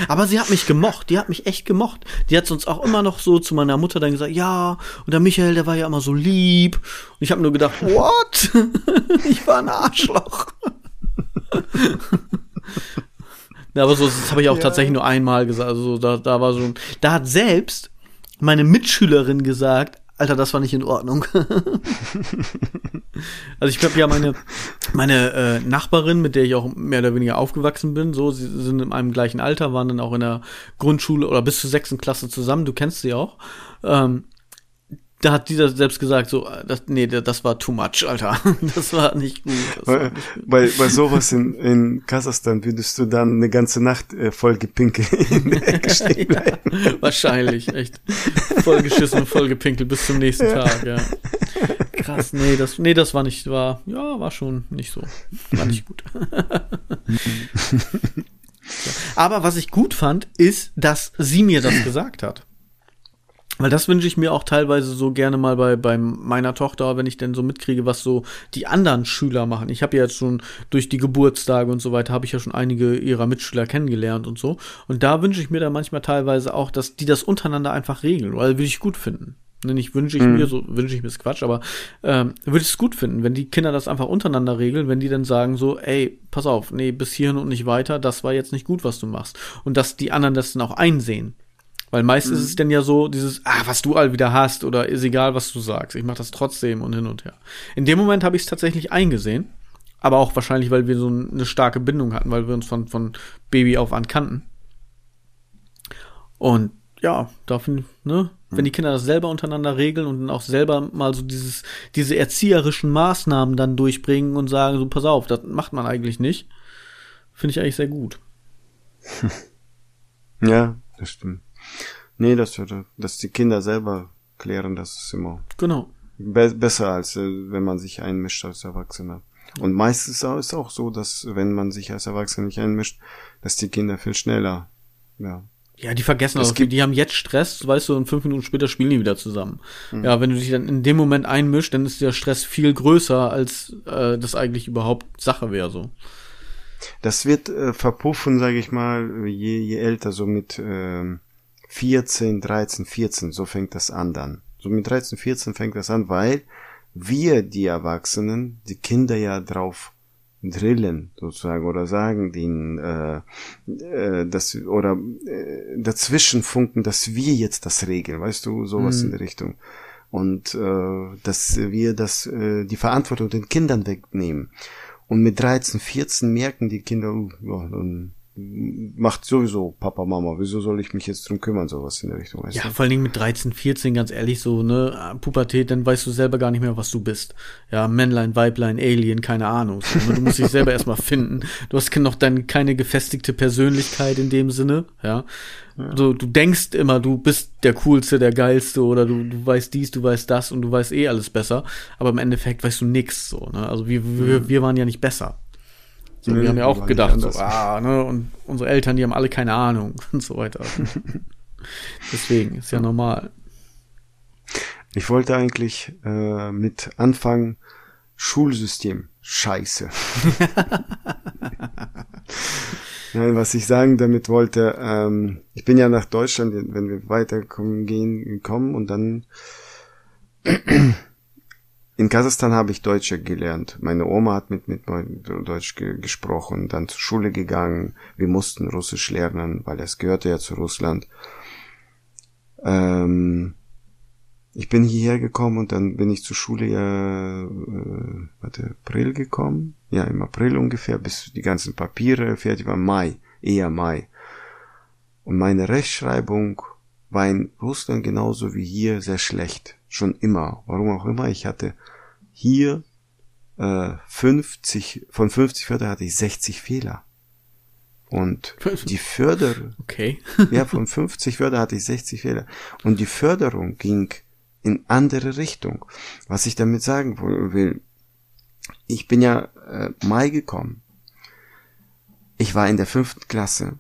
Aber sie hat mich gemocht, die hat mich echt gemocht. Die hat sonst auch immer noch so zu meiner Mutter dann gesagt, ja, und der Michael, der war ja immer so lieb. Und ich habe nur gedacht, what? ich war ein Arschloch. ja, aber so, das habe ich auch ja. tatsächlich nur einmal gesagt. Also da, da war so ein, da hat selbst meine Mitschülerin gesagt, Alter, das war nicht in Ordnung. also ich glaube ja meine meine äh, Nachbarin, mit der ich auch mehr oder weniger aufgewachsen bin, so sie sind in einem gleichen Alter, waren dann auch in der Grundschule oder bis zur sechsten Klasse zusammen. Du kennst sie auch. Ähm, da hat dieser selbst gesagt, so, das, nee, das war too much, Alter. Das war nicht gut. Bei, nicht gut. bei, bei sowas in, in Kasachstan würdest du dann eine ganze Nacht äh, voll gepinkelt in der Ecke stehen bleiben. ja, wahrscheinlich, echt. Voll geschissen und voll gepinkelt bis zum nächsten ja. Tag, ja. Krass, nee, das, nee, das war nicht, war, ja, war schon nicht so. War nicht gut. Aber was ich gut fand, ist, dass sie mir das gesagt hat. Weil das wünsche ich mir auch teilweise so gerne mal bei, bei meiner Tochter, wenn ich denn so mitkriege, was so die anderen Schüler machen. Ich habe ja jetzt schon durch die Geburtstage und so weiter, habe ich ja schon einige ihrer Mitschüler kennengelernt und so. Und da wünsche ich mir dann manchmal teilweise auch, dass die das untereinander einfach regeln, weil würde ich gut finden. Nicht wünsche ich mhm. mir, so wünsche ich mir ist Quatsch, aber ähm, würde ich es gut finden, wenn die Kinder das einfach untereinander regeln, wenn die dann sagen so, ey, pass auf, nee, bis hierhin und nicht weiter, das war jetzt nicht gut, was du machst. Und dass die anderen das dann auch einsehen. Weil meist mhm. ist es dann ja so, dieses, ah, was du all wieder hast oder ist egal, was du sagst. Ich mach das trotzdem und hin und her. In dem Moment habe ich es tatsächlich eingesehen. Aber auch wahrscheinlich, weil wir so eine starke Bindung hatten, weil wir uns von, von Baby auf an kannten. Und ja, dafür, ne, wenn die Kinder das selber untereinander regeln und dann auch selber mal so dieses, diese erzieherischen Maßnahmen dann durchbringen und sagen, so, pass auf, das macht man eigentlich nicht, finde ich eigentlich sehr gut. Ja, das stimmt. Nee, das würde, dass die Kinder selber klären, das ist immer genau. Be besser als äh, wenn man sich einmischt als Erwachsener. Und meistens ist es auch so, dass wenn man sich als Erwachsener nicht einmischt, dass die Kinder viel schneller, ja. Ja, die vergessen auch, die haben jetzt Stress, weißt du, und fünf Minuten später spielen die wieder zusammen. Mhm. Ja, wenn du dich dann in dem Moment einmischst, dann ist der Stress viel größer, als äh, das eigentlich überhaupt Sache wäre, so. Das wird äh, verpuffen, sage ich mal, je, je älter, so mit äh, 14, 13, 14, so fängt das an dann. So mit 13, 14 fängt das an, weil wir, die Erwachsenen, die Kinder ja drauf drillen sozusagen oder sagen den äh, äh, das oder äh, dazwischen funken, dass wir jetzt das regeln, weißt du, sowas mhm. in der Richtung und äh, dass wir das äh, die Verantwortung den Kindern wegnehmen Und mit 13, 14 merken die Kinder, uh, ja, dann macht sowieso Papa, Mama, wieso soll ich mich jetzt drum kümmern, sowas in der Richtung. Weißt ja, du? vor allen Dingen mit 13, 14, ganz ehrlich, so, ne, Pubertät, dann weißt du selber gar nicht mehr, was du bist. Ja, Männlein, Weiblein, Alien, keine Ahnung. So, ne? Du musst dich selber erstmal finden. Du hast noch dann keine gefestigte Persönlichkeit in dem Sinne, ja. ja. So, du denkst immer, du bist der Coolste, der Geilste oder du, du weißt dies, du weißt das und du weißt eh alles besser. Aber im Endeffekt weißt du nix, so, ne. Also wir, wir, wir waren ja nicht besser. So, nee, wir haben ja auch gedacht, so, ah, ne, und unsere Eltern, die haben alle keine Ahnung und so weiter. Deswegen, ist ja normal. Ich wollte eigentlich äh, mit Anfang Schulsystem. Scheiße. Nein, was ich sagen damit wollte, ähm, ich bin ja nach Deutschland, wenn wir weiterkommen gehen, kommen und dann in Kasachstan habe ich Deutsch gelernt. Meine Oma hat mit, mit Deutsch ge gesprochen, dann zur Schule gegangen. Wir mussten Russisch lernen, weil es gehörte ja zu Russland. Ähm, ich bin hierher gekommen und dann bin ich zur Schule ja, äh, warte, April gekommen. Ja, im April ungefähr, bis die ganzen Papiere fertig waren. Mai, eher Mai. Und meine Rechtschreibung war in Russland genauso wie hier sehr schlecht. Schon immer. Warum auch immer. Ich hatte hier äh, 50, von 50 Wörtern hatte ich 60 Fehler. Und die Förderung, okay. ja, von 50 Wörtern hatte ich 60 Fehler. Und die Förderung ging in andere Richtung. Was ich damit sagen will, ich bin ja äh, Mai gekommen. Ich war in der fünften Klasse.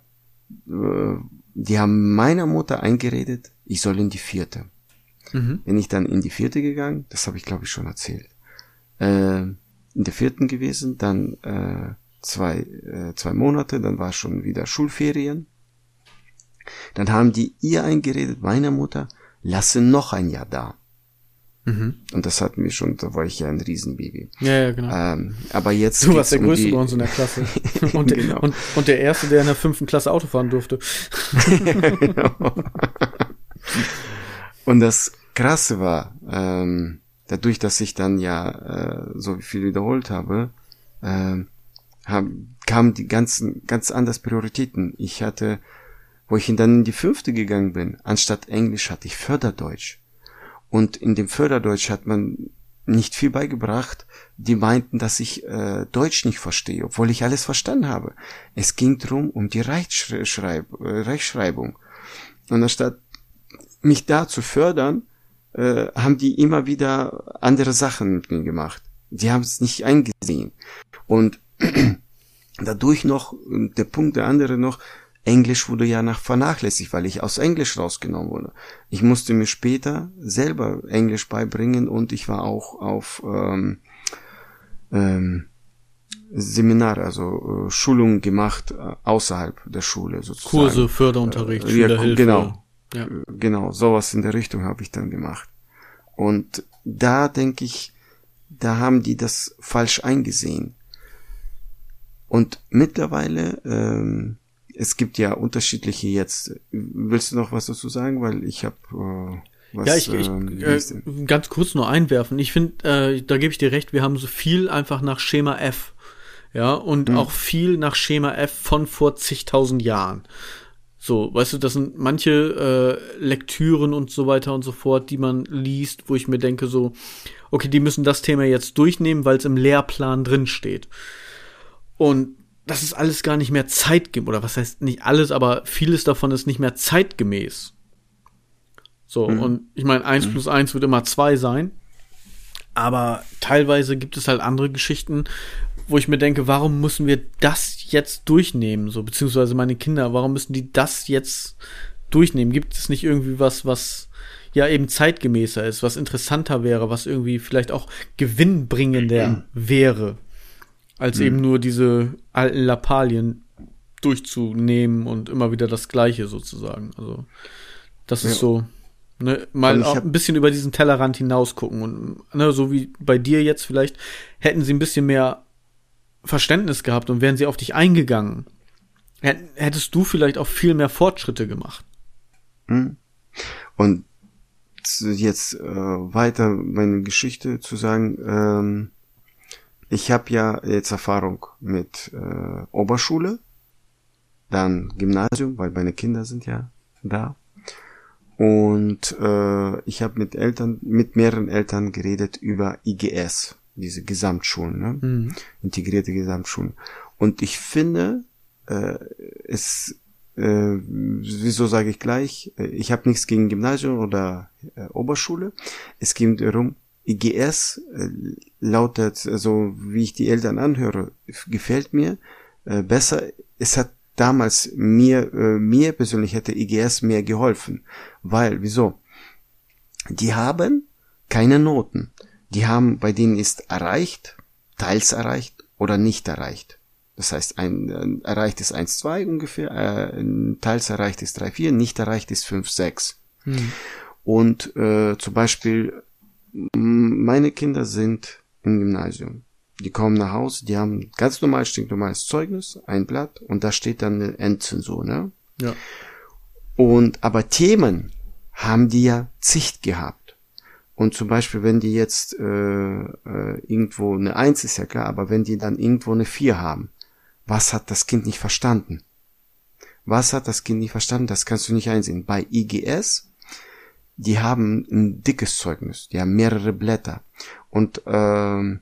Äh, die haben meiner Mutter eingeredet, ich soll in die vierte. Mhm. Bin ich dann in die vierte gegangen, das habe ich glaube ich schon erzählt äh, in der vierten gewesen, dann äh, zwei, äh, zwei Monate, dann war schon wieder Schulferien. Dann haben die ihr eingeredet, meiner Mutter, lasse noch ein Jahr da. Mhm. Und das hat mir schon, da war ich ja ein Riesenbaby. Ja, ja, genau. Ähm, aber jetzt. Du warst der um Größte bei uns in der Klasse. und, der, genau. und, und, der Erste, der in der fünften Klasse Auto fahren durfte. genau. Und das Krasse war, ähm, dadurch, dass ich dann ja äh, so viel wiederholt habe, äh, haben, kamen die ganzen ganz anders Prioritäten. Ich hatte, wo ich dann in die fünfte gegangen bin, anstatt Englisch hatte ich Förderdeutsch. Und in dem Förderdeutsch hat man nicht viel beigebracht. Die meinten, dass ich äh, Deutsch nicht verstehe, obwohl ich alles verstanden habe. Es ging drum um die Rechtschreib äh, Rechtschreibung. Und anstatt mich da zu fördern, äh, haben die immer wieder andere Sachen mit mir gemacht. Die haben es nicht eingesehen. Und dadurch noch, der Punkt der andere noch, Englisch wurde ja nach vernachlässigt, weil ich aus Englisch rausgenommen wurde. Ich musste mir später selber Englisch beibringen und ich war auch auf ähm, ähm, Seminar, also äh, Schulungen gemacht äh, außerhalb der Schule sozusagen. Kurse, Förderunterricht, äh, Schülerhilfe. Ja, genau, ja. Genau, sowas in der Richtung habe ich dann gemacht. Und da denke ich, da haben die das falsch eingesehen. Und mittlerweile, ähm, es gibt ja unterschiedliche jetzt. Willst du noch was dazu sagen? Weil ich habe äh, was, ja, ich, ich ähm, äh, ganz kurz nur einwerfen. Ich finde, äh, da gebe ich dir recht, wir haben so viel einfach nach Schema F. Ja, und hm. auch viel nach Schema F von vor zigtausend Jahren. So, weißt du, das sind manche äh, Lektüren und so weiter und so fort, die man liest, wo ich mir denke so, okay, die müssen das Thema jetzt durchnehmen, weil es im Lehrplan drin steht. Und das ist alles gar nicht mehr zeitgemäß, oder was heißt nicht alles, aber vieles davon ist nicht mehr zeitgemäß. So, mhm. und ich meine, eins mhm. plus eins wird immer zwei sein. Aber teilweise gibt es halt andere Geschichten, wo ich mir denke, warum müssen wir das jetzt durchnehmen, so beziehungsweise meine Kinder, warum müssen die das jetzt durchnehmen? Gibt es nicht irgendwie was, was ja eben zeitgemäßer ist, was interessanter wäre, was irgendwie vielleicht auch gewinnbringender wäre, als mhm. eben nur diese alten Lappalien durchzunehmen und immer wieder das Gleiche sozusagen. Also das ja. ist so Ne, mal auch ein bisschen über diesen Tellerrand hinaus gucken und ne, so wie bei dir jetzt vielleicht hätten sie ein bisschen mehr Verständnis gehabt und wären sie auf dich eingegangen, hättest du vielleicht auch viel mehr Fortschritte gemacht. Hm. Und jetzt äh, weiter meine Geschichte zu sagen, ähm, ich habe ja jetzt Erfahrung mit äh, Oberschule, dann Gymnasium, weil meine Kinder sind ja da. Und äh, ich habe mit Eltern, mit mehreren Eltern geredet über IGS, diese Gesamtschulen, ne? Mhm. integrierte Gesamtschulen. Und ich finde, äh, es, äh, wieso sage ich gleich, äh, ich habe nichts gegen Gymnasium oder äh, Oberschule. Es geht darum, IGS äh, lautet, so also, wie ich die Eltern anhöre, gefällt mir äh, besser. Es hat damals mir, äh, mir persönlich hätte IGS mehr geholfen. Weil, wieso? Die haben keine Noten. Die haben, bei denen ist erreicht, teils erreicht oder nicht erreicht. Das heißt, ein äh, erreicht ist 1, 2 ungefähr, äh, teils erreicht ist 3, 4, nicht erreicht ist 5, 6. Hm. Und äh, zum Beispiel, meine Kinder sind im Gymnasium. Die kommen nach Hause, die haben ganz normal, stinknormales Zeugnis, ein Blatt und da steht dann eine Endzensur, ne? Ja. Und aber Themen haben die ja Zicht gehabt. Und zum Beispiel, wenn die jetzt äh, äh, irgendwo eine Eins ist ja klar, aber wenn die dann irgendwo eine Vier haben, was hat das Kind nicht verstanden? Was hat das Kind nicht verstanden? Das kannst du nicht einsehen. Bei IGS, die haben ein dickes Zeugnis, die haben mehrere Blätter. Und ähm,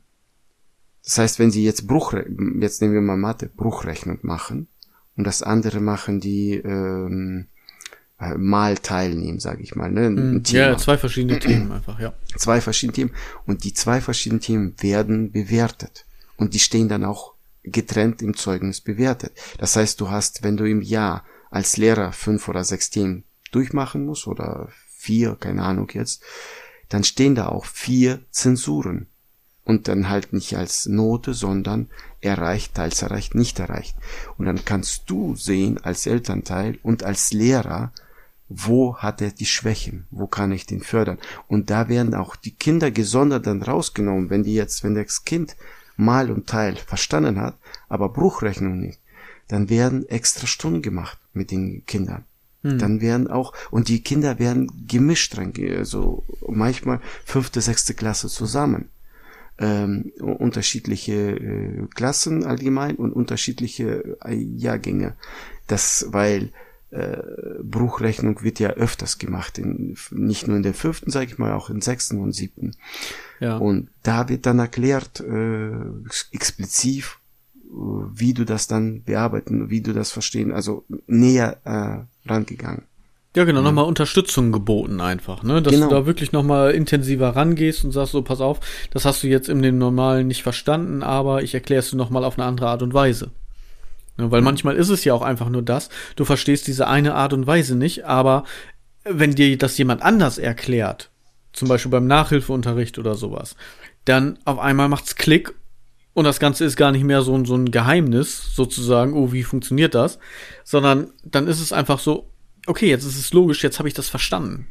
das heißt, wenn sie jetzt Bruch, jetzt nehmen wir mal Mathe, Bruchrechnung machen und das andere machen die ähm, äh, mal teilnehmen, sage ich mal. Ne? Ein Thema. Ja, zwei verschiedene Themen einfach, ja. Zwei verschiedene Themen und die zwei verschiedenen Themen werden bewertet und die stehen dann auch getrennt im Zeugnis bewertet. Das heißt, du hast, wenn du im Jahr als Lehrer fünf oder sechs Themen durchmachen musst oder vier, keine Ahnung jetzt, dann stehen da auch vier Zensuren und dann halt nicht als Note, sondern erreicht, teils erreicht, nicht erreicht. Und dann kannst du sehen als Elternteil und als Lehrer, wo hat er die Schwächen, wo kann ich den fördern. Und da werden auch die Kinder gesondert dann rausgenommen, wenn die jetzt, wenn das Kind Mal und Teil verstanden hat, aber Bruchrechnung nicht, dann werden extra Stunden gemacht mit den Kindern. Hm. Dann werden auch, und die Kinder werden gemischt dran, so manchmal fünfte, sechste Klasse zusammen ähm, unterschiedliche äh, Klassen allgemein und unterschiedliche äh, Jahrgänge. Das, weil Bruchrechnung wird ja öfters gemacht, in, nicht nur in der fünften, sage ich mal, auch in sechsten und siebten. Ja. Und da wird dann erklärt, äh, explizit, äh, wie du das dann bearbeiten, wie du das verstehen, also näher äh, rangegangen. Ja, genau, nochmal Unterstützung geboten einfach, ne? Dass genau. du da wirklich nochmal intensiver rangehst und sagst so, pass auf, das hast du jetzt in dem Normalen nicht verstanden, aber ich erkläre es dir nochmal auf eine andere Art und Weise. Weil manchmal ist es ja auch einfach nur das, du verstehst diese eine Art und Weise nicht, aber wenn dir das jemand anders erklärt, zum Beispiel beim Nachhilfeunterricht oder sowas, dann auf einmal macht's Klick und das Ganze ist gar nicht mehr so, so ein Geheimnis, sozusagen, oh, wie funktioniert das, sondern dann ist es einfach so, okay, jetzt ist es logisch, jetzt habe ich das verstanden.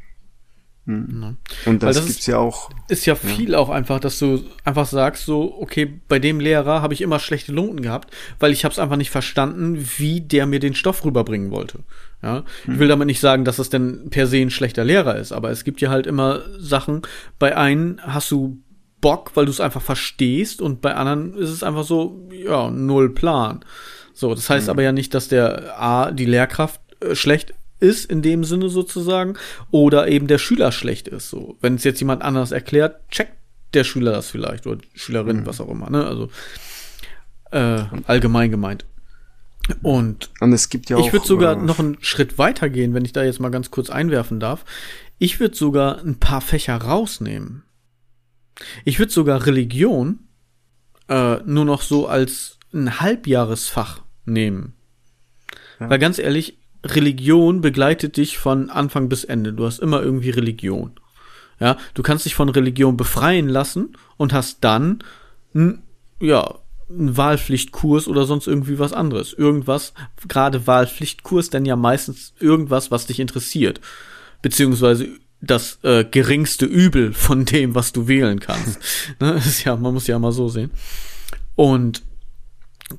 Mhm. Und das, das gibt's ist, ja auch. Ist ja viel ja. auch einfach, dass du einfach sagst, so, okay, bei dem Lehrer habe ich immer schlechte Noten gehabt, weil ich habe es einfach nicht verstanden, wie der mir den Stoff rüberbringen wollte. Ja, mhm. ich will damit nicht sagen, dass es denn per se ein schlechter Lehrer ist, aber es gibt ja halt immer Sachen, bei einen hast du Bock, weil du es einfach verstehst und bei anderen ist es einfach so, ja, null Plan. So, das heißt mhm. aber ja nicht, dass der A, die Lehrkraft äh, schlecht ist in dem Sinne sozusagen oder eben der Schüler schlecht ist. So, wenn es jetzt jemand anders erklärt, checkt der Schüler das vielleicht oder Schülerin, mhm. was auch immer. Ne? Also äh, allgemein gemeint. Und, Und es gibt ja auch, ich würde sogar äh, noch einen Schritt weiter gehen, wenn ich da jetzt mal ganz kurz einwerfen darf. Ich würde sogar ein paar Fächer rausnehmen. Ich würde sogar Religion äh, nur noch so als ein Halbjahresfach nehmen. Ja. Weil ganz ehrlich, Religion begleitet dich von Anfang bis Ende. Du hast immer irgendwie Religion. Ja, du kannst dich von Religion befreien lassen und hast dann, n, ja, einen Wahlpflichtkurs oder sonst irgendwie was anderes. Irgendwas, gerade Wahlpflichtkurs, denn ja meistens irgendwas, was dich interessiert. Beziehungsweise das äh, geringste Übel von dem, was du wählen kannst. ne? ist ja, man muss ja mal so sehen. Und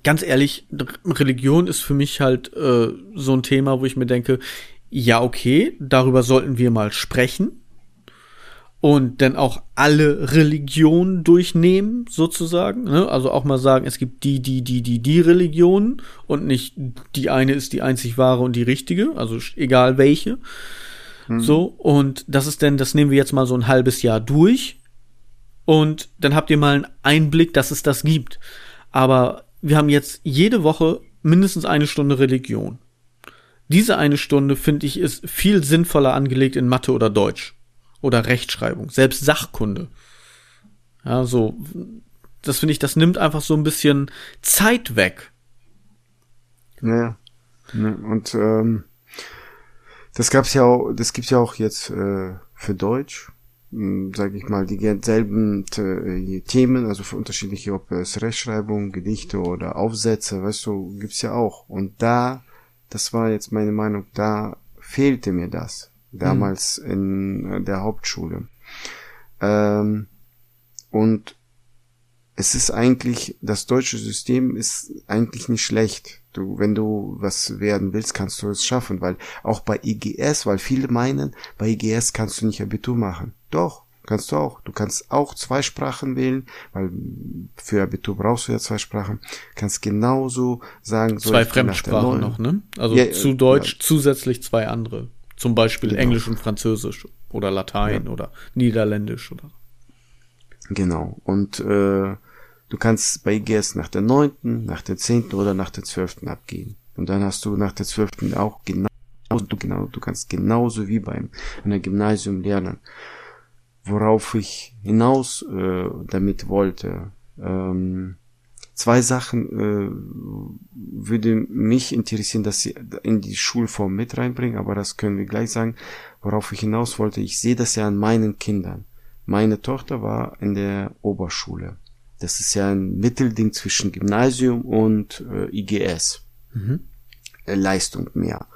ganz ehrlich, Religion ist für mich halt äh, so ein Thema, wo ich mir denke, ja, okay, darüber sollten wir mal sprechen. und dann auch alle Religionen durchnehmen, sozusagen. Ne? Also auch mal sagen, es gibt die, die, die, die, die Religionen und nicht die eine ist die einzig wahre und die richtige, also egal welche. Mhm. So, und das ist denn, das nehmen wir jetzt mal so ein halbes Jahr durch. Und dann habt ihr mal einen Einblick, dass es das gibt. Aber wir haben jetzt jede Woche mindestens eine Stunde Religion. Diese eine Stunde, finde ich, ist viel sinnvoller angelegt in Mathe oder Deutsch oder Rechtschreibung, selbst Sachkunde. Ja, so, das finde ich, das nimmt einfach so ein bisschen Zeit weg. Ja, und ähm, das gab's ja auch, das gibt's ja auch jetzt äh, für Deutsch, sage ich mal, die selben äh, Themen, also für unterschiedliche, ob es Rechtschreibung, Gedichte oder Aufsätze, weißt du, gibt's ja auch. Und da, das war jetzt meine Meinung, da fehlte mir das damals mhm. in äh, der Hauptschule. Ähm, und es ist eigentlich, das deutsche System ist eigentlich nicht schlecht. Du, wenn du was werden willst, kannst du es schaffen, weil auch bei IGS, weil viele meinen, bei IGS kannst du nicht Abitur machen. Doch, kannst du auch. Du kannst auch zwei Sprachen wählen, weil für Abitur brauchst du ja zwei Sprachen. Kannst genauso sagen, so zwei Fremdsprachen noch, ne? Also ja, zu Deutsch ja. zusätzlich zwei andere. Zum Beispiel genau. Englisch und Französisch oder Latein ja. oder Niederländisch oder. Genau. Und äh, du kannst bei IGS nach der neunten, nach der zehnten oder nach der zwölften abgehen. Und dann hast du nach der zwölften auch genau, du genau, du kannst genauso wie beim einem Gymnasium lernen. Worauf ich hinaus äh, damit wollte. Ähm, zwei Sachen äh, würde mich interessieren, dass sie in die Schulform mit reinbringen, aber das können wir gleich sagen. Worauf ich hinaus wollte, ich sehe das ja an meinen Kindern. Meine Tochter war in der Oberschule. Das ist ja ein Mittelding zwischen Gymnasium und äh, IGS. Mhm. Äh, Leistung mehr.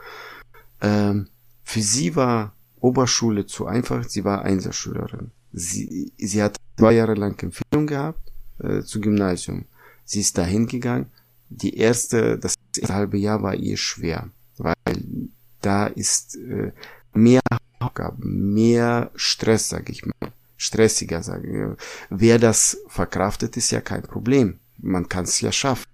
Ähm, für sie war Oberschule zu einfach. Sie war Einserschülerin. Sie, sie hat zwei Jahre lang Empfehlung gehabt äh, zu Gymnasium. Sie ist dahin gegangen. Die erste, das erste halbe Jahr war ihr schwer, weil da ist äh, mehr Aufgaben, mehr Stress, sag ich mal, stressiger, sage ich. Wer das verkraftet, ist ja kein Problem. Man kann es ja schaffen.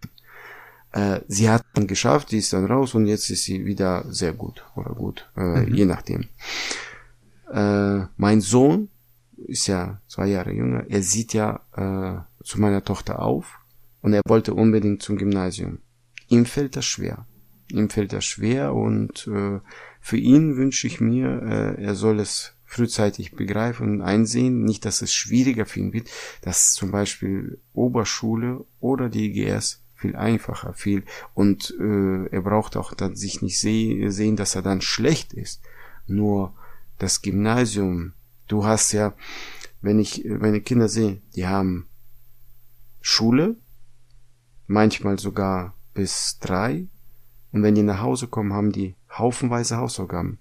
Äh, sie hat dann geschafft, die ist dann raus und jetzt ist sie wieder sehr gut oder gut, äh, mhm. je nachdem. Äh, mein Sohn ist ja zwei Jahre jünger. Er sieht ja äh, zu meiner Tochter auf und er wollte unbedingt zum Gymnasium. Ihm fällt das schwer. Ihm fällt das schwer und äh, für ihn wünsche ich mir, äh, er soll es frühzeitig begreifen und einsehen, nicht, dass es schwieriger für ihn wird, dass zum Beispiel Oberschule oder die IGS viel einfacher, viel und äh, er braucht auch dann sich nicht seh sehen, dass er dann schlecht ist. Nur das Gymnasium, du hast ja, wenn ich meine Kinder sehe, die haben Schule, manchmal sogar bis drei. Und wenn die nach Hause kommen, haben die haufenweise Hausaufgaben.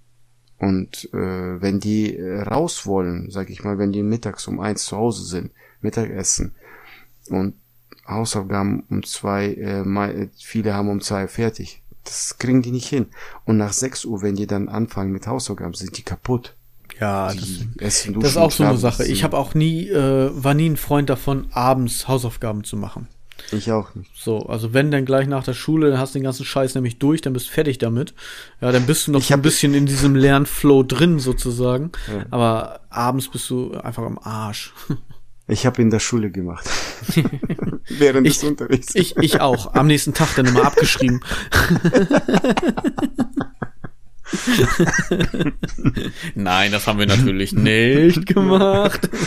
Und äh, wenn die äh, raus wollen, sag ich mal, wenn die mittags um eins zu Hause sind, Mittagessen und Hausaufgaben um zwei, äh, viele haben um zwei fertig. Das kriegen die nicht hin. Und nach sechs Uhr, wenn die dann anfangen mit Hausaufgaben, sind die kaputt. Ja, die das, essen, das ist auch so eine Sache. Ich habe auch nie, äh, war nie ein Freund davon, abends Hausaufgaben zu machen. Ich auch nicht. So, also wenn dann gleich nach der Schule, dann hast du den ganzen Scheiß nämlich durch, dann bist du fertig damit. Ja, dann bist du noch ein bisschen in diesem Lernflow drin sozusagen. Ja. Aber abends bist du einfach am Arsch. Ich habe in der Schule gemacht. Während ich, des Unterrichts. Ich, ich auch. Am nächsten Tag dann immer abgeschrieben. Nein, das haben wir natürlich nicht gemacht.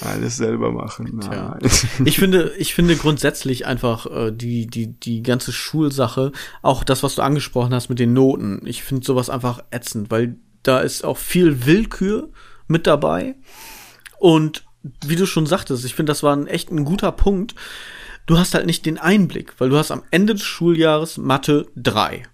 Alles selber machen. Nein. Ich finde, ich finde grundsätzlich einfach äh, die die die ganze Schulsache, auch das, was du angesprochen hast mit den Noten. Ich finde sowas einfach ätzend, weil da ist auch viel Willkür mit dabei und wie du schon sagtest, ich finde, das war ein echt ein guter Punkt. Du hast halt nicht den Einblick, weil du hast am Ende des Schuljahres Mathe 3.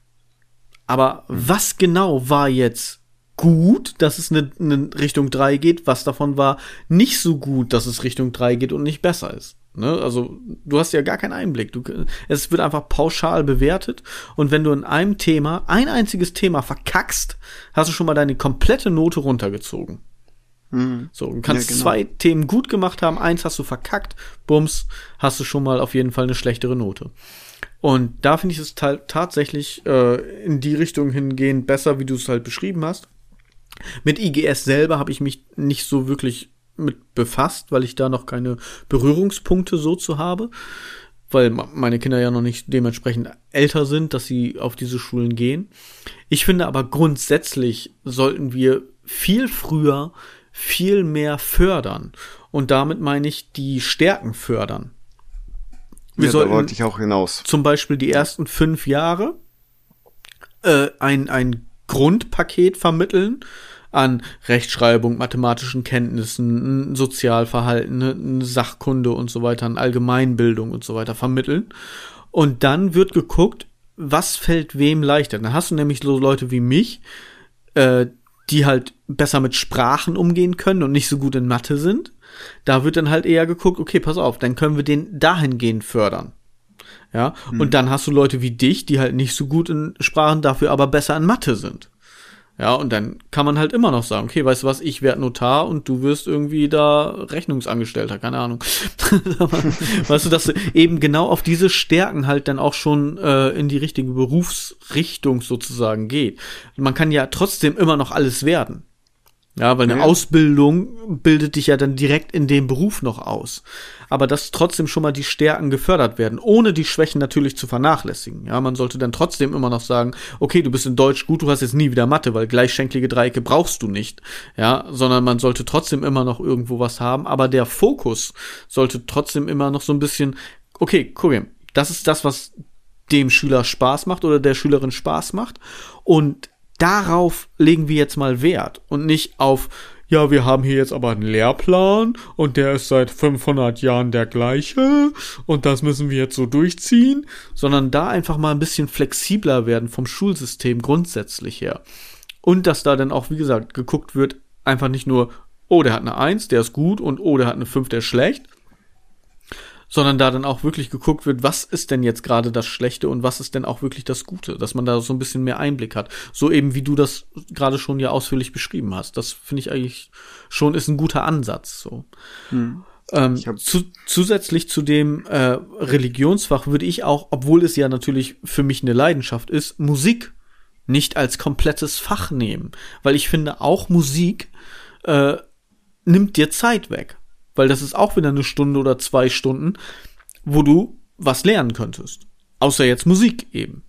Aber was genau war jetzt gut, dass es eine Richtung 3 geht, was davon war nicht so gut, dass es Richtung 3 geht und nicht besser ist. Ne? Also du hast ja gar keinen Einblick. Du, es wird einfach pauschal bewertet und wenn du in einem Thema ein einziges Thema verkackst, hast du schon mal deine komplette Note runtergezogen. Mhm. So, du kannst ja, genau. zwei Themen gut gemacht haben, eins hast du verkackt, bums, hast du schon mal auf jeden Fall eine schlechtere Note. Und da finde ich es tatsächlich äh, in die Richtung hingehend besser, wie du es halt beschrieben hast. Mit IGS selber habe ich mich nicht so wirklich mit befasst, weil ich da noch keine Berührungspunkte so zu habe, weil meine Kinder ja noch nicht dementsprechend älter sind, dass sie auf diese Schulen gehen. Ich finde aber grundsätzlich sollten wir viel früher viel mehr fördern. Und damit meine ich die Stärken fördern. Wir ja, sollten da wollte ich auch hinaus. Zum Beispiel die ersten fünf Jahre äh, ein, ein Grundpaket vermitteln, an Rechtschreibung, mathematischen Kenntnissen, Sozialverhalten, ne, Sachkunde und so weiter, an Allgemeinbildung und so weiter vermitteln. Und dann wird geguckt, was fällt wem leichter. Dann hast du nämlich so Leute wie mich, äh, die halt besser mit Sprachen umgehen können und nicht so gut in Mathe sind. Da wird dann halt eher geguckt, okay, pass auf, dann können wir den dahingehend fördern. Ja, hm. und dann hast du Leute wie dich, die halt nicht so gut in Sprachen, dafür aber besser in Mathe sind. Ja, und dann kann man halt immer noch sagen, okay, weißt du was, ich werde Notar und du wirst irgendwie da Rechnungsangestellter, keine Ahnung. weißt du, dass du eben genau auf diese Stärken halt dann auch schon äh, in die richtige Berufsrichtung sozusagen geht. Man kann ja trotzdem immer noch alles werden. Ja, weil eine ja. Ausbildung bildet dich ja dann direkt in dem Beruf noch aus. Aber dass trotzdem schon mal die Stärken gefördert werden, ohne die Schwächen natürlich zu vernachlässigen. Ja, man sollte dann trotzdem immer noch sagen, okay, du bist in Deutsch gut, du hast jetzt nie wieder Mathe, weil gleichschenklige Dreiecke brauchst du nicht. Ja, sondern man sollte trotzdem immer noch irgendwo was haben, aber der Fokus sollte trotzdem immer noch so ein bisschen, okay, guck mal, das ist das, was dem Schüler Spaß macht oder der Schülerin Spaß macht. Und darauf legen wir jetzt mal Wert und nicht auf, ja, wir haben hier jetzt aber einen Lehrplan und der ist seit 500 Jahren der gleiche und das müssen wir jetzt so durchziehen, sondern da einfach mal ein bisschen flexibler werden vom Schulsystem grundsätzlich her. Und dass da dann auch, wie gesagt, geguckt wird, einfach nicht nur, oh, der hat eine 1, der ist gut und oh, der hat eine 5, der ist schlecht, sondern da dann auch wirklich geguckt wird, was ist denn jetzt gerade das Schlechte und was ist denn auch wirklich das Gute, dass man da so ein bisschen mehr Einblick hat. So eben wie du das gerade schon ja ausführlich beschrieben hast. Das finde ich eigentlich schon ist ein guter Ansatz. So. Hm. Ähm, zu, zusätzlich zu dem äh, Religionsfach würde ich auch, obwohl es ja natürlich für mich eine Leidenschaft ist, Musik nicht als komplettes Fach nehmen, weil ich finde auch Musik äh, nimmt dir Zeit weg weil das ist auch wieder eine Stunde oder zwei Stunden, wo du was lernen könntest. Außer jetzt Musik eben.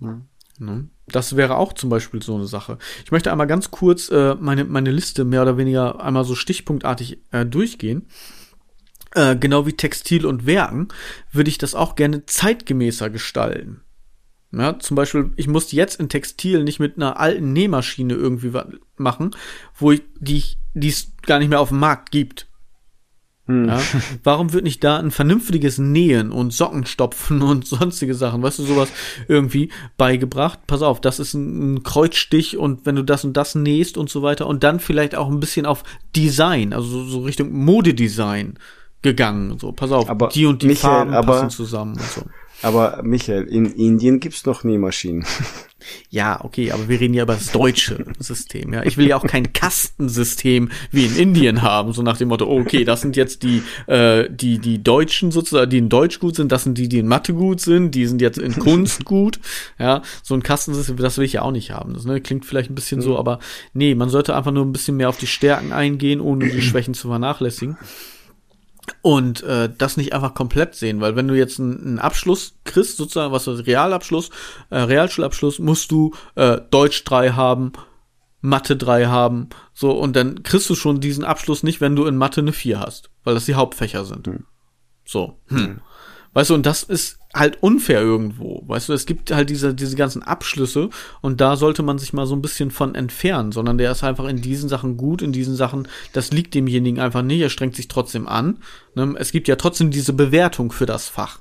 Ja. Ne? Das wäre auch zum Beispiel so eine Sache. Ich möchte einmal ganz kurz äh, meine, meine Liste mehr oder weniger einmal so stichpunktartig äh, durchgehen. Äh, genau wie Textil und Werken würde ich das auch gerne zeitgemäßer gestalten. Ja, zum Beispiel, ich muss jetzt in Textil nicht mit einer alten Nähmaschine irgendwie was machen, wo ich, die, die es gar nicht mehr auf dem Markt gibt. Hm. Ja? Warum wird nicht da ein vernünftiges Nähen und Sockenstopfen und sonstige Sachen, weißt du, sowas irgendwie beigebracht? Pass auf, das ist ein, ein Kreuzstich und wenn du das und das nähst und so weiter und dann vielleicht auch ein bisschen auf Design, also so Richtung Modedesign gegangen. So, pass auf, aber die und die Michael, Farben aber, passen zusammen und so. Aber Michael, in Indien gibt's doch Nähmaschinen. Ja, okay, aber wir reden ja über das deutsche System. Ja, ich will ja auch kein Kastensystem wie in Indien haben, so nach dem Motto, okay, das sind jetzt die äh, die die Deutschen sozusagen, die in Deutsch gut sind, das sind die, die in Mathe gut sind, die sind jetzt in Kunst gut. Ja, so ein Kastensystem, das will ich ja auch nicht haben. Das ne, klingt vielleicht ein bisschen so, aber nee, man sollte einfach nur ein bisschen mehr auf die Stärken eingehen, ohne die Schwächen zu vernachlässigen und äh, das nicht einfach komplett sehen, weil wenn du jetzt einen, einen Abschluss kriegst, sozusagen was ist Realabschluss, äh, Realschulabschluss, musst du äh, Deutsch 3 haben, Mathe 3 haben, so und dann kriegst du schon diesen Abschluss nicht, wenn du in Mathe eine 4 hast, weil das die Hauptfächer sind. Mhm. So. Hm. Mhm. Weißt du, und das ist halt unfair irgendwo. Weißt du, es gibt halt diese, diese ganzen Abschlüsse und da sollte man sich mal so ein bisschen von entfernen, sondern der ist einfach in diesen Sachen gut, in diesen Sachen, das liegt demjenigen einfach nicht, er strengt sich trotzdem an. Ne? Es gibt ja trotzdem diese Bewertung für das Fach.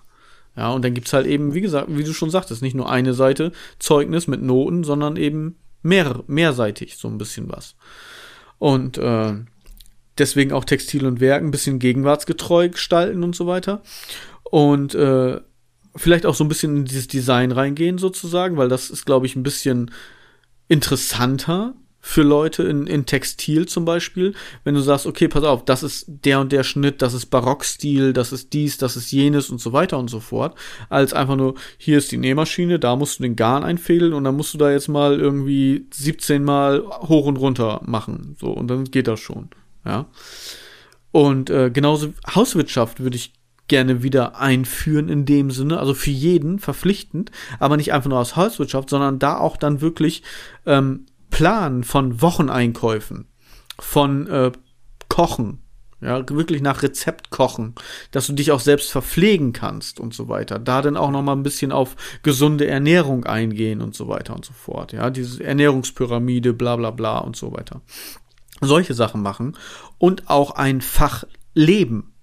Ja, und dann gibt's halt eben, wie gesagt, wie du schon sagtest, nicht nur eine Seite Zeugnis mit Noten, sondern eben Mehr, mehrseitig so ein bisschen was. Und äh, deswegen auch Textil und Werk ein bisschen gegenwartsgetreu gestalten und so weiter. Und äh, vielleicht auch so ein bisschen in dieses Design reingehen sozusagen, weil das ist, glaube ich, ein bisschen interessanter für Leute in, in Textil zum Beispiel, wenn du sagst, okay, pass auf, das ist der und der Schnitt, das ist Barockstil, das ist dies, das ist jenes und so weiter und so fort, als einfach nur, hier ist die Nähmaschine, da musst du den Garn einfädeln und dann musst du da jetzt mal irgendwie 17 Mal hoch und runter machen, so, und dann geht das schon, ja. Und äh, genauso Hauswirtschaft würde ich gerne wieder einführen in dem Sinne, also für jeden verpflichtend, aber nicht einfach nur aus Hauswirtschaft, sondern da auch dann wirklich ähm, Plan von Wocheneinkäufen, von äh, Kochen, ja, wirklich nach Rezept kochen, dass du dich auch selbst verpflegen kannst und so weiter. Da dann auch noch mal ein bisschen auf gesunde Ernährung eingehen und so weiter und so fort. Ja, diese Ernährungspyramide, bla bla bla und so weiter. Solche Sachen machen und auch ein Fach leben.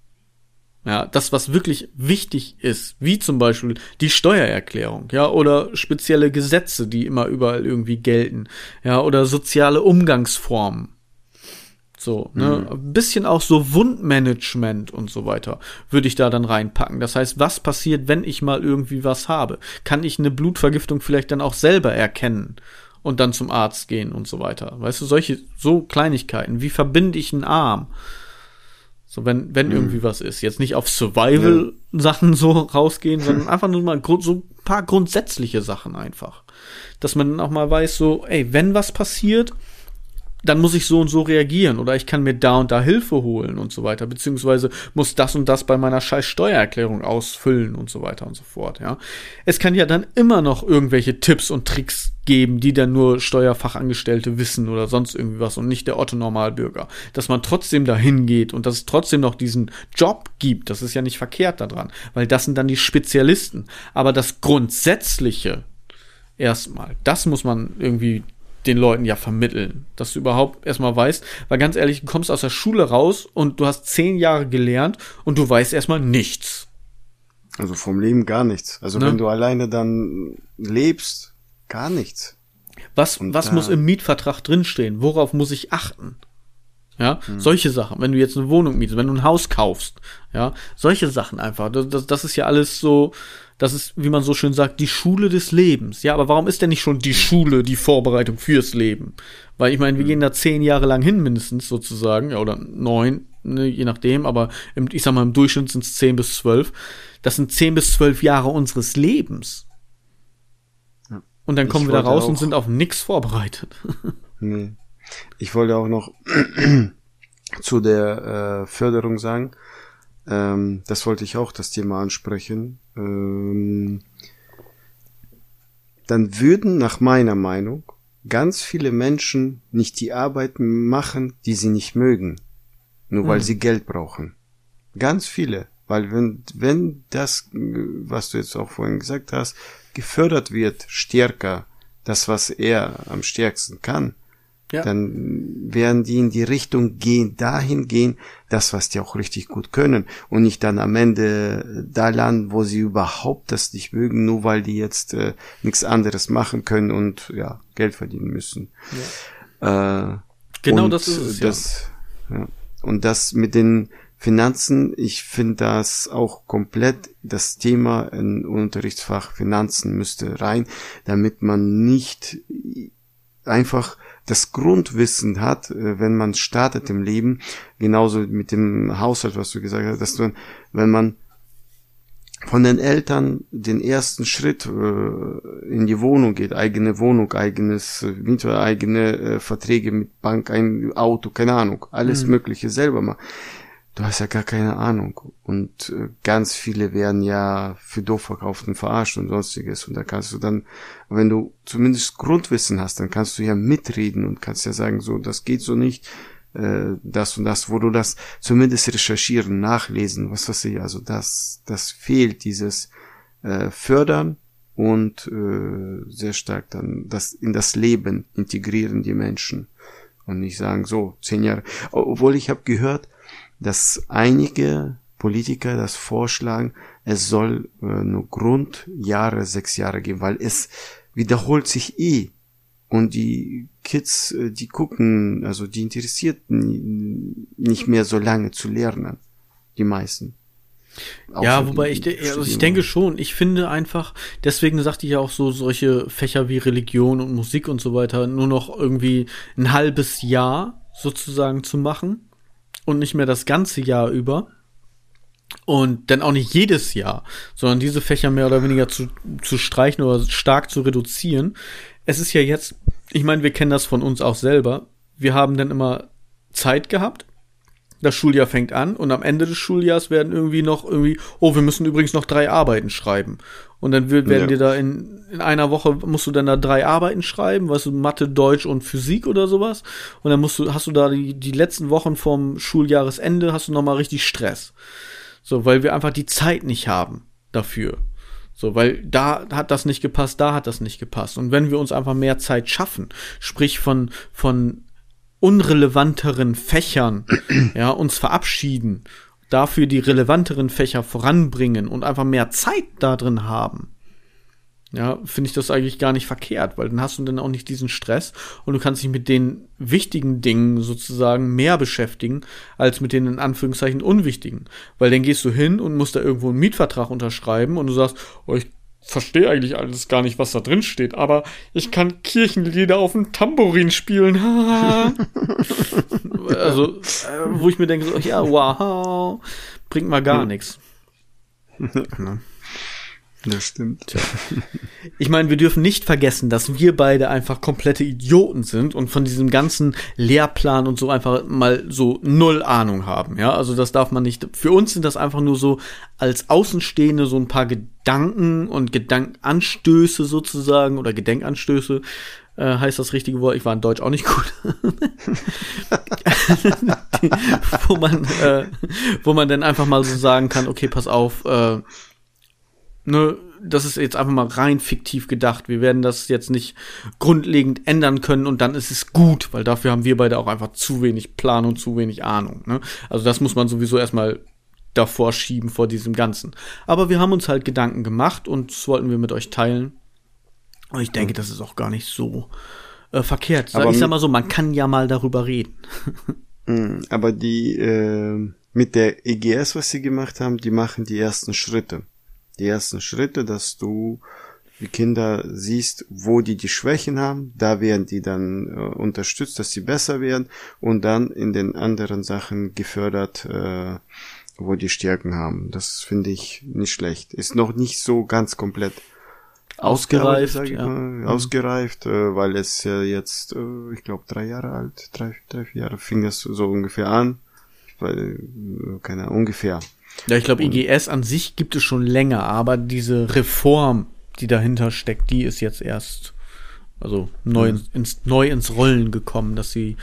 Ja, das, was wirklich wichtig ist, wie zum Beispiel die Steuererklärung, ja, oder spezielle Gesetze, die immer überall irgendwie gelten, ja, oder soziale Umgangsformen. So, ne, mhm. ein bisschen auch so Wundmanagement und so weiter würde ich da dann reinpacken. Das heißt, was passiert, wenn ich mal irgendwie was habe? Kann ich eine Blutvergiftung vielleicht dann auch selber erkennen und dann zum Arzt gehen und so weiter? Weißt du, solche, so Kleinigkeiten. Wie verbinde ich einen Arm? So, wenn, wenn mhm. irgendwie was ist. Jetzt nicht auf Survival-Sachen so rausgehen, sondern einfach nur mal so ein paar grundsätzliche Sachen einfach. Dass man dann auch mal weiß, so, ey, wenn was passiert, dann muss ich so und so reagieren oder ich kann mir da und da Hilfe holen und so weiter, beziehungsweise muss das und das bei meiner scheiß Steuererklärung ausfüllen und so weiter und so fort, ja. Es kann ja dann immer noch irgendwelche Tipps und Tricks geben, die dann nur Steuerfachangestellte wissen oder sonst irgendwie was und nicht der Otto Normalbürger. Dass man trotzdem dahin geht und dass es trotzdem noch diesen Job gibt, das ist ja nicht verkehrt daran, weil das sind dann die Spezialisten. Aber das Grundsätzliche erstmal, das muss man irgendwie den Leuten ja vermitteln, dass du überhaupt erstmal weißt, weil ganz ehrlich, du kommst aus der Schule raus und du hast zehn Jahre gelernt und du weißt erstmal nichts. Also vom Leben gar nichts. Also ne? wenn du alleine dann lebst, gar nichts. Was, was muss im Mietvertrag drinstehen? Worauf muss ich achten? Ja, hm. solche Sachen. Wenn du jetzt eine Wohnung mietest, wenn du ein Haus kaufst, ja, solche Sachen einfach. Das, das, das ist ja alles so, das ist, wie man so schön sagt, die Schule des Lebens. Ja, aber warum ist denn nicht schon die Schule die Vorbereitung fürs Leben? Weil ich meine, wir gehen da zehn Jahre lang hin mindestens sozusagen, ja, oder neun, ne, je nachdem, aber im, ich sag mal, im Durchschnitt sind es zehn bis zwölf. Das sind zehn bis zwölf Jahre unseres Lebens. Ja. Und dann kommen ich wir da raus und sind auf nichts vorbereitet. nee. Ich wollte auch noch zu der äh, Förderung sagen, ähm, das wollte ich auch das Thema ansprechen. Ähm, dann würden nach meiner Meinung ganz viele Menschen nicht die Arbeit machen, die sie nicht mögen, nur weil mhm. sie Geld brauchen. Ganz viele, weil wenn wenn das, was du jetzt auch vorhin gesagt hast, gefördert wird stärker, das was er am stärksten kann, ja. dann werden die in die Richtung gehen, dahin gehen, das, was die auch richtig gut können und nicht dann am Ende da landen, wo sie überhaupt das nicht mögen, nur weil die jetzt äh, nichts anderes machen können und ja, Geld verdienen müssen. Ja. Äh, genau das ist es. Das, ja. ja. Und das mit den Finanzen, ich finde das auch komplett das Thema in Unterrichtsfach Finanzen müsste rein, damit man nicht einfach das Grundwissen hat, äh, wenn man startet im Leben, genauso mit dem Haushalt, was du gesagt hast, dass man, wenn man von den Eltern den ersten Schritt äh, in die Wohnung geht, eigene Wohnung, eigenes Mieter, eigene äh, Verträge mit Bank, ein Auto, keine Ahnung, alles mhm. Mögliche selber mal du hast ja gar keine Ahnung. Und äh, ganz viele werden ja für doof verkauft und verarscht und sonstiges. Und da kannst du dann, wenn du zumindest Grundwissen hast, dann kannst du ja mitreden und kannst ja sagen, so, das geht so nicht, äh, das und das, wo du das zumindest recherchieren, nachlesen, was weiß ich. Also das, das fehlt, dieses äh, Fördern und äh, sehr stark dann das in das Leben integrieren die Menschen und nicht sagen so zehn Jahre. Obwohl ich habe gehört, dass einige Politiker das vorschlagen, es soll äh, nur Grundjahre sechs Jahre geben, weil es wiederholt sich eh. Und die Kids, äh, die gucken, also die interessiert nicht mehr so lange zu lernen. Die meisten. Auch ja, wobei ich, also ich denke schon, ich finde einfach, deswegen sagte ich ja auch so, solche Fächer wie Religion und Musik und so weiter nur noch irgendwie ein halbes Jahr sozusagen zu machen und nicht mehr das ganze Jahr über. Und dann auch nicht jedes Jahr, sondern diese Fächer mehr oder weniger zu, zu streichen oder stark zu reduzieren. Es ist ja jetzt, ich meine, wir kennen das von uns auch selber. Wir haben dann immer Zeit gehabt. Das Schuljahr fängt an und am Ende des Schuljahres werden irgendwie noch irgendwie, oh, wir müssen übrigens noch drei Arbeiten schreiben. Und dann werden ja. dir da in, in einer Woche musst du dann da drei Arbeiten schreiben, weißt du, Mathe, Deutsch und Physik oder sowas. Und dann musst du, hast du da die, die letzten Wochen vom Schuljahresende hast du nochmal richtig Stress. So, weil wir einfach die Zeit nicht haben dafür. So, weil da hat das nicht gepasst, da hat das nicht gepasst. Und wenn wir uns einfach mehr Zeit schaffen, sprich von, von unrelevanteren Fächern, ja, uns verabschieden, dafür die relevanteren Fächer voranbringen und einfach mehr Zeit da drin haben, ja, finde ich das eigentlich gar nicht verkehrt, weil dann hast du dann auch nicht diesen Stress und du kannst dich mit den wichtigen Dingen sozusagen mehr beschäftigen, als mit den in Anführungszeichen unwichtigen. Weil dann gehst du hin und musst da irgendwo einen Mietvertrag unterschreiben und du sagst, oh, ich verstehe eigentlich alles gar nicht, was da drin steht, aber ich kann Kirchenlieder auf dem Tambourin spielen. also, äh, wo ich mir denke, so, ja, wow, bringt mal gar nichts. Das stimmt. Tja. Ich meine, wir dürfen nicht vergessen, dass wir beide einfach komplette Idioten sind und von diesem ganzen Lehrplan und so einfach mal so null Ahnung haben. Ja, also das darf man nicht. Für uns sind das einfach nur so als Außenstehende so ein paar Gedanken und Gedankenanstöße sozusagen oder Gedenkanstöße. Äh, heißt das richtige Wort. Ich war in Deutsch auch nicht gut. Wo man, äh, wo man dann einfach mal so sagen kann, okay, pass auf, äh, ne, das ist jetzt einfach mal rein fiktiv gedacht. Wir werden das jetzt nicht grundlegend ändern können und dann ist es gut, weil dafür haben wir beide auch einfach zu wenig Plan und zu wenig Ahnung. Ne? Also das muss man sowieso erstmal davor schieben vor diesem Ganzen. Aber wir haben uns halt Gedanken gemacht und das wollten wir mit euch teilen. Und ich denke, das ist auch gar nicht so äh, verkehrt. Aber ich sag mal so, man kann ja mal darüber reden. Mm, aber die äh, mit der EGS, was sie gemacht haben, die machen die ersten Schritte die ersten Schritte, dass du die Kinder siehst, wo die die Schwächen haben, da werden die dann äh, unterstützt, dass sie besser werden und dann in den anderen Sachen gefördert, äh, wo die Stärken haben. Das finde ich nicht schlecht. Ist noch nicht so ganz komplett ausgereift, ja. mal, mhm. ausgereift, äh, weil es ja jetzt, äh, ich glaube, drei Jahre alt, drei, drei, vier Jahre fing es so ungefähr an. Weil, äh, keine Ahnung, ungefähr. Ja, ich glaube, IGS an sich gibt es schon länger, aber diese Reform, die dahinter steckt, die ist jetzt erst also neu, mhm. ins, neu ins Rollen gekommen, dass sie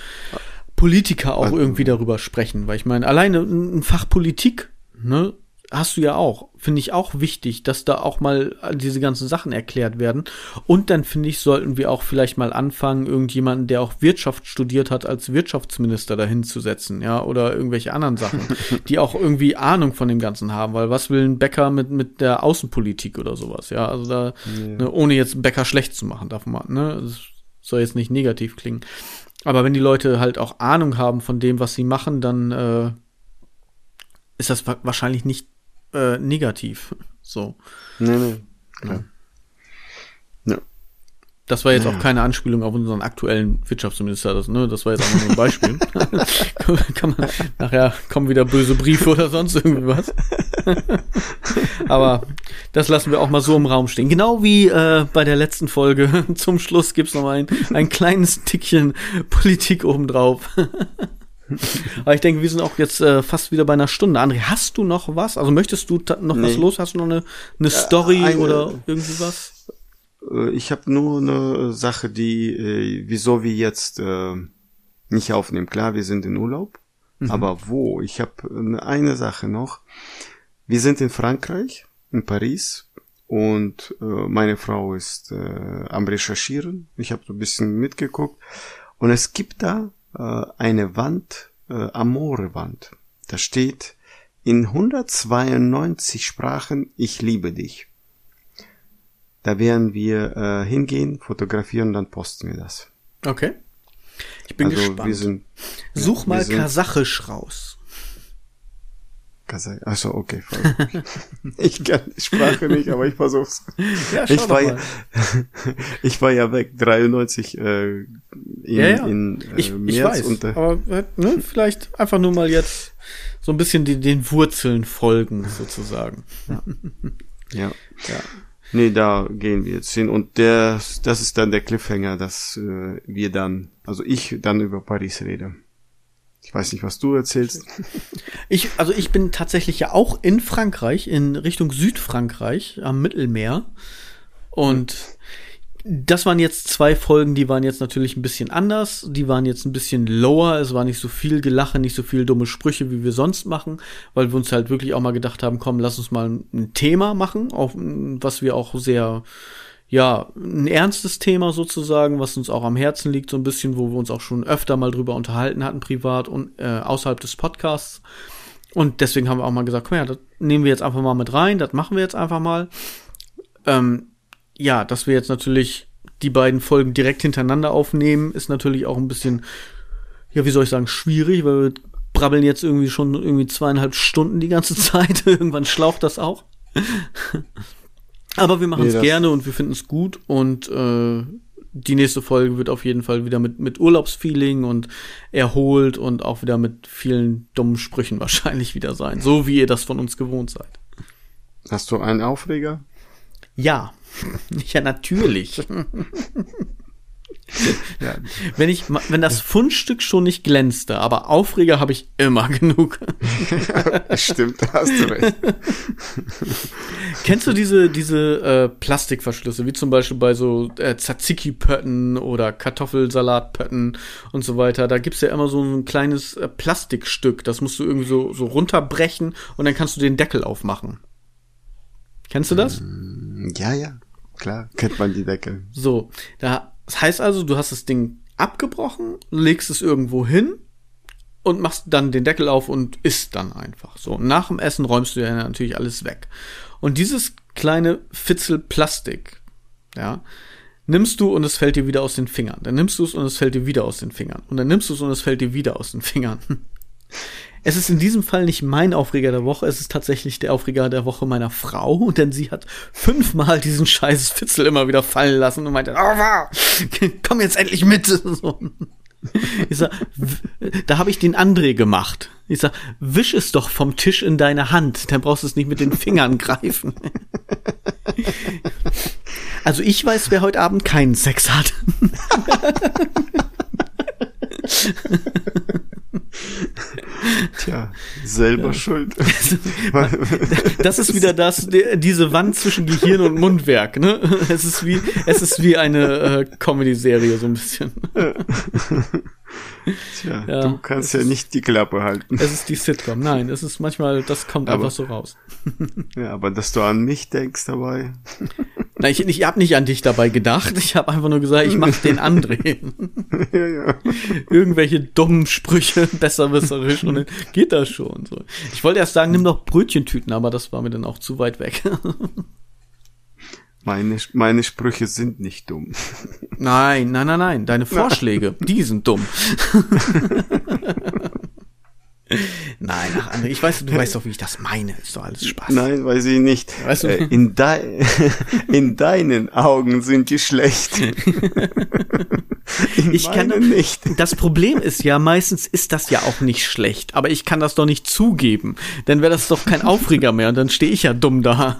Politiker auch also, irgendwie darüber sprechen. Weil ich meine, alleine ein Fach Politik, ne, hast du ja auch. Finde ich auch wichtig, dass da auch mal diese ganzen Sachen erklärt werden. Und dann finde ich, sollten wir auch vielleicht mal anfangen, irgendjemanden, der auch Wirtschaft studiert hat, als Wirtschaftsminister dahin zu setzen, ja, oder irgendwelche anderen Sachen, die auch irgendwie Ahnung von dem Ganzen haben, weil was will ein Bäcker mit, mit der Außenpolitik oder sowas, ja, also da, yeah. ne, ohne jetzt einen Bäcker schlecht zu machen, darf man, ne, das soll jetzt nicht negativ klingen. Aber wenn die Leute halt auch Ahnung haben von dem, was sie machen, dann, äh, ist das wahrscheinlich nicht äh, negativ. So. Nee, nee. Klar. Ja. Das war jetzt naja. auch keine Anspielung auf unseren aktuellen Wirtschaftsminister, das, ne? Das war jetzt einfach nur ein Beispiel. Kann man, nachher kommen wieder böse Briefe oder sonst irgendwie was. Aber das lassen wir auch mal so im Raum stehen. Genau wie äh, bei der letzten Folge. Zum Schluss gibt's noch mal ein, ein kleines Tickchen Politik obendrauf. Aber ich denke, wir sind auch jetzt äh, fast wieder bei einer Stunde. André, hast du noch was? Also möchtest du noch nee. was los? Hast du noch eine, eine Story eine, oder irgendwie was? Äh, ich habe nur eine Sache, die, äh, wieso wir jetzt äh, nicht aufnehmen. Klar, wir sind in Urlaub, mhm. aber wo? Ich habe eine Sache noch. Wir sind in Frankreich, in Paris, und äh, meine Frau ist äh, am Recherchieren. Ich habe so ein bisschen mitgeguckt. Und es gibt da äh, eine Wand, äh, Amore-Wand. Da steht in 192 Sprachen, ich liebe dich. Da werden wir äh, hingehen, fotografieren dann posten wir das. Okay. Ich bin also gespannt. wir sind Such ja, mal sind- Kasachisch raus. Kasach. Achso, okay. ich kann die Sprache nicht, aber ich versuch's. Ja, Ich war, ja, ich war ja weg, 93 äh, in, Ja, ja. in äh, ich, März ich weiß, und äh, aber ne, vielleicht einfach nur mal jetzt so ein bisschen die, den Wurzeln folgen, sozusagen. ja. Ja. Nee, da gehen wir jetzt hin und der, das ist dann der Cliffhanger, dass äh, wir dann, also ich dann über Paris rede. Ich weiß nicht, was du erzählst. Ich, also ich bin tatsächlich ja auch in Frankreich, in Richtung Südfrankreich am Mittelmeer. Und das waren jetzt zwei Folgen, die waren jetzt natürlich ein bisschen anders. Die waren jetzt ein bisschen lower. Es war nicht so viel Gelache, nicht so viel dumme Sprüche, wie wir sonst machen, weil wir uns halt wirklich auch mal gedacht haben, komm, lass uns mal ein Thema machen, auf, was wir auch sehr, ja, ein ernstes Thema sozusagen, was uns auch am Herzen liegt, so ein bisschen, wo wir uns auch schon öfter mal drüber unterhalten hatten, privat und äh, außerhalb des Podcasts. Und deswegen haben wir auch mal gesagt, komm ja, das nehmen wir jetzt einfach mal mit rein, das machen wir jetzt einfach mal. Ähm, ja, dass wir jetzt natürlich die beiden Folgen direkt hintereinander aufnehmen, ist natürlich auch ein bisschen, ja, wie soll ich sagen, schwierig, weil wir brabbeln jetzt irgendwie schon irgendwie zweieinhalb Stunden die ganze Zeit. Irgendwann schlaucht das auch. Aber wir machen Nee, es das- gerne und wir finden es gut und äh, die nächste Folge wird auf jeden Fall wieder mit, mit Urlaubsfeeling und erholt und auch wieder mit vielen dummen Sprüchen wahrscheinlich wieder sein. So wie ihr das von uns gewohnt seid. Hast du einen Aufreger? Ja. Ja, natürlich. Ja, Wenn ich, wenn das Fundstück schon nicht glänzte, aber Aufreger habe ich immer genug. stimmt, da hast du recht. Kennst du diese, diese äh, Plastikverschlüsse, wie zum Beispiel bei so äh, Tzatziki-Pötten oder Kartoffelsalatpötten und so weiter? Da gibt's ja immer so ein kleines äh, Plastikstück, das musst du irgendwie so, so runterbrechen und dann kannst du den Deckel aufmachen. Kennst du das? Ja, ja, klar, kennt man die Deckel. So, da, das heißt also, du hast das Ding abgebrochen, legst es irgendwo hin und machst dann den Deckel auf und isst dann einfach. So, nach dem Essen räumst du ja natürlich alles weg. Und dieses kleine Fitzel Plastik, ja, nimmst du und es fällt dir wieder aus den Fingern. Dann nimmst du es und es fällt dir wieder aus den Fingern. Und dann nimmst du es und es fällt dir wieder aus den Fingern. Es ist in diesem Fall nicht mein Aufreger der Woche, es ist tatsächlich der Aufreger der Woche meiner Frau, denn sie hat fünfmal diesen scheiß Fitzel immer wieder fallen lassen und meinte, oh, komm jetzt endlich mit. So. Ich sag, da habe ich den André gemacht. Ich sag, wisch es doch vom Tisch in deine Hand, dann brauchst du es nicht mit den Fingern greifen. Also ich weiß, wer heute Abend keinen Sex hat. Tja, selber schuld. Das ist wieder das, diese Wand zwischen Gehirn und Mundwerk, ne? Es ist wie, es ist wie eine äh, Comedy-Serie, so ein bisschen. Tja, Ja, du kannst ja nicht die Klappe halten. Es ist die Sitcom. Nein, es ist manchmal, das kommt Aber- einfach so raus. Ja, aber dass du an mich denkst dabei. Nein, ich, ich habe nicht an dich dabei gedacht. Ich habe einfach nur gesagt, ich mach den André. ja, ja. Irgendwelche dummen Sprüche, besserwisserisch und dann geht das schon. So. Ich wollte erst sagen, nimm doch Brötchentüten, aber das war mir dann auch zu weit weg. Meine, meine Sprüche sind nicht dumm. Nein, nein, nein, nein. Deine Vorschläge, die sind dumm. Nein, ach, André, ich weiß, du weißt doch, wie ich das meine. Ist doch alles Spaß. Nein, weiß ich nicht. Weißt du- Äh, in, dei in deinen Augen sind die schlecht. In Ich kann- nicht. Das Problem ist ja, meistens ist das ja auch nicht schlecht, aber ich kann das doch nicht zugeben. Dann wäre das doch kein Aufreger mehr und dann stehe ich ja dumm da.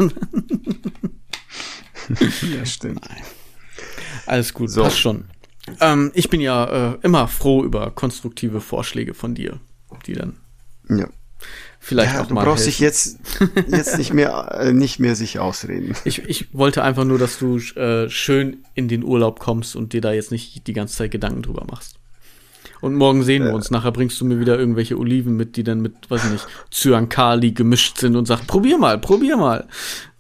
Ja, stimmt. Alles gut, So. passt schon. Ähm, ich bin ja äh, immer froh über konstruktive Vorschläge von dir, die dann Ja. vielleicht ja auch du mal brauchst helfen. dich jetzt, jetzt nicht mehr, äh, nicht mehr sich ausreden. Ich, ich wollte einfach nur, dass du äh, schön in den Urlaub kommst und dir da jetzt nicht die ganze Zeit Gedanken drüber machst. Und morgen sehen wir uns. Nachher bringst du mir wieder irgendwelche Oliven mit, die dann mit, weiß ich nicht, Zyankali gemischt sind und sagst, probier mal, probier mal.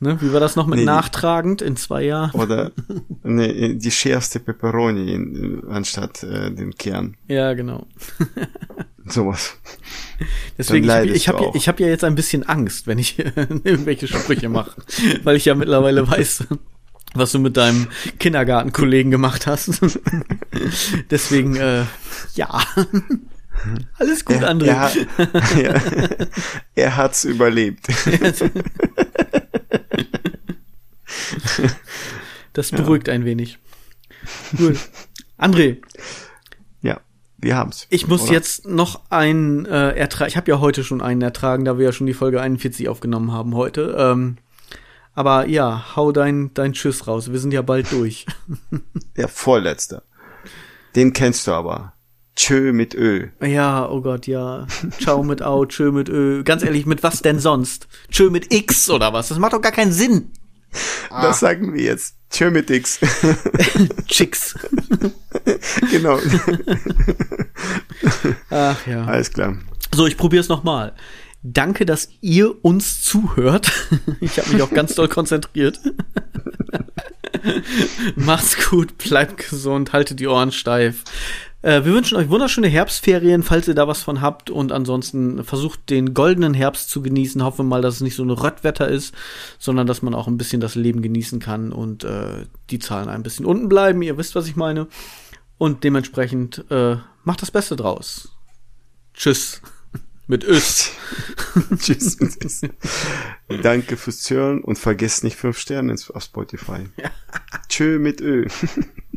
Ne? Wie war das noch mit Nee, nachtragend in zwei Jahren? Oder ne, die schärfste Peperoni in, anstatt äh, den Kern. Ja, genau. Sowas. Deswegen, ich, habe ja, ich hab ja jetzt ein bisschen Angst, wenn ich irgendwelche Sprüche mache. Weil ich ja mittlerweile weiß, was du mit deinem Kindergartenkollegen gemacht hast. Deswegen, äh, ja. Alles gut, er, André. Er, hat- ja, er hat's überlebt. Das beruhigt ein wenig. Gut. André, Ja, wir haben's. ich muss oder? jetzt noch einen äh, ertragen. Ich habe ja heute schon einen ertragen, da wir ja schon die Folge 41 aufgenommen haben heute. Ähm, aber ja, hau dein, dein Tschüss raus. Wir sind ja bald durch. Der vorletzte. Den kennst du aber. Tschö mit Ö. Ja, oh Gott, ja. Ciao mit Au, tschö mit Ö. Ganz ehrlich, mit was denn sonst? Tschö mit X oder was? Das macht doch gar keinen Sinn. Das sagen wir jetzt. Tschö mit X. Chicks. genau. Ach ja. Alles klar. So, ich probiere es nochmal. Danke, dass ihr uns zuhört. Ich habe mich auch ganz doll konzentriert. Macht's gut, bleibt gesund, haltet die Ohren steif. Äh, wir wünschen euch wunderschöne Herbstferien, falls ihr da was von habt. Und ansonsten versucht den goldenen Herbst zu genießen. Hoffen wir mal, dass es nicht so ein Röttwetter ist, sondern dass man auch ein bisschen das Leben genießen kann und äh, die Zahlen ein bisschen unten bleiben. Ihr wisst, was ich meine. Und dementsprechend äh, macht das Beste draus. Tschüss. Mit Ös. Tschüss. Danke fürs Zuhören und vergesst nicht fünf Sterne auf Spotify. Tschö mit Ö.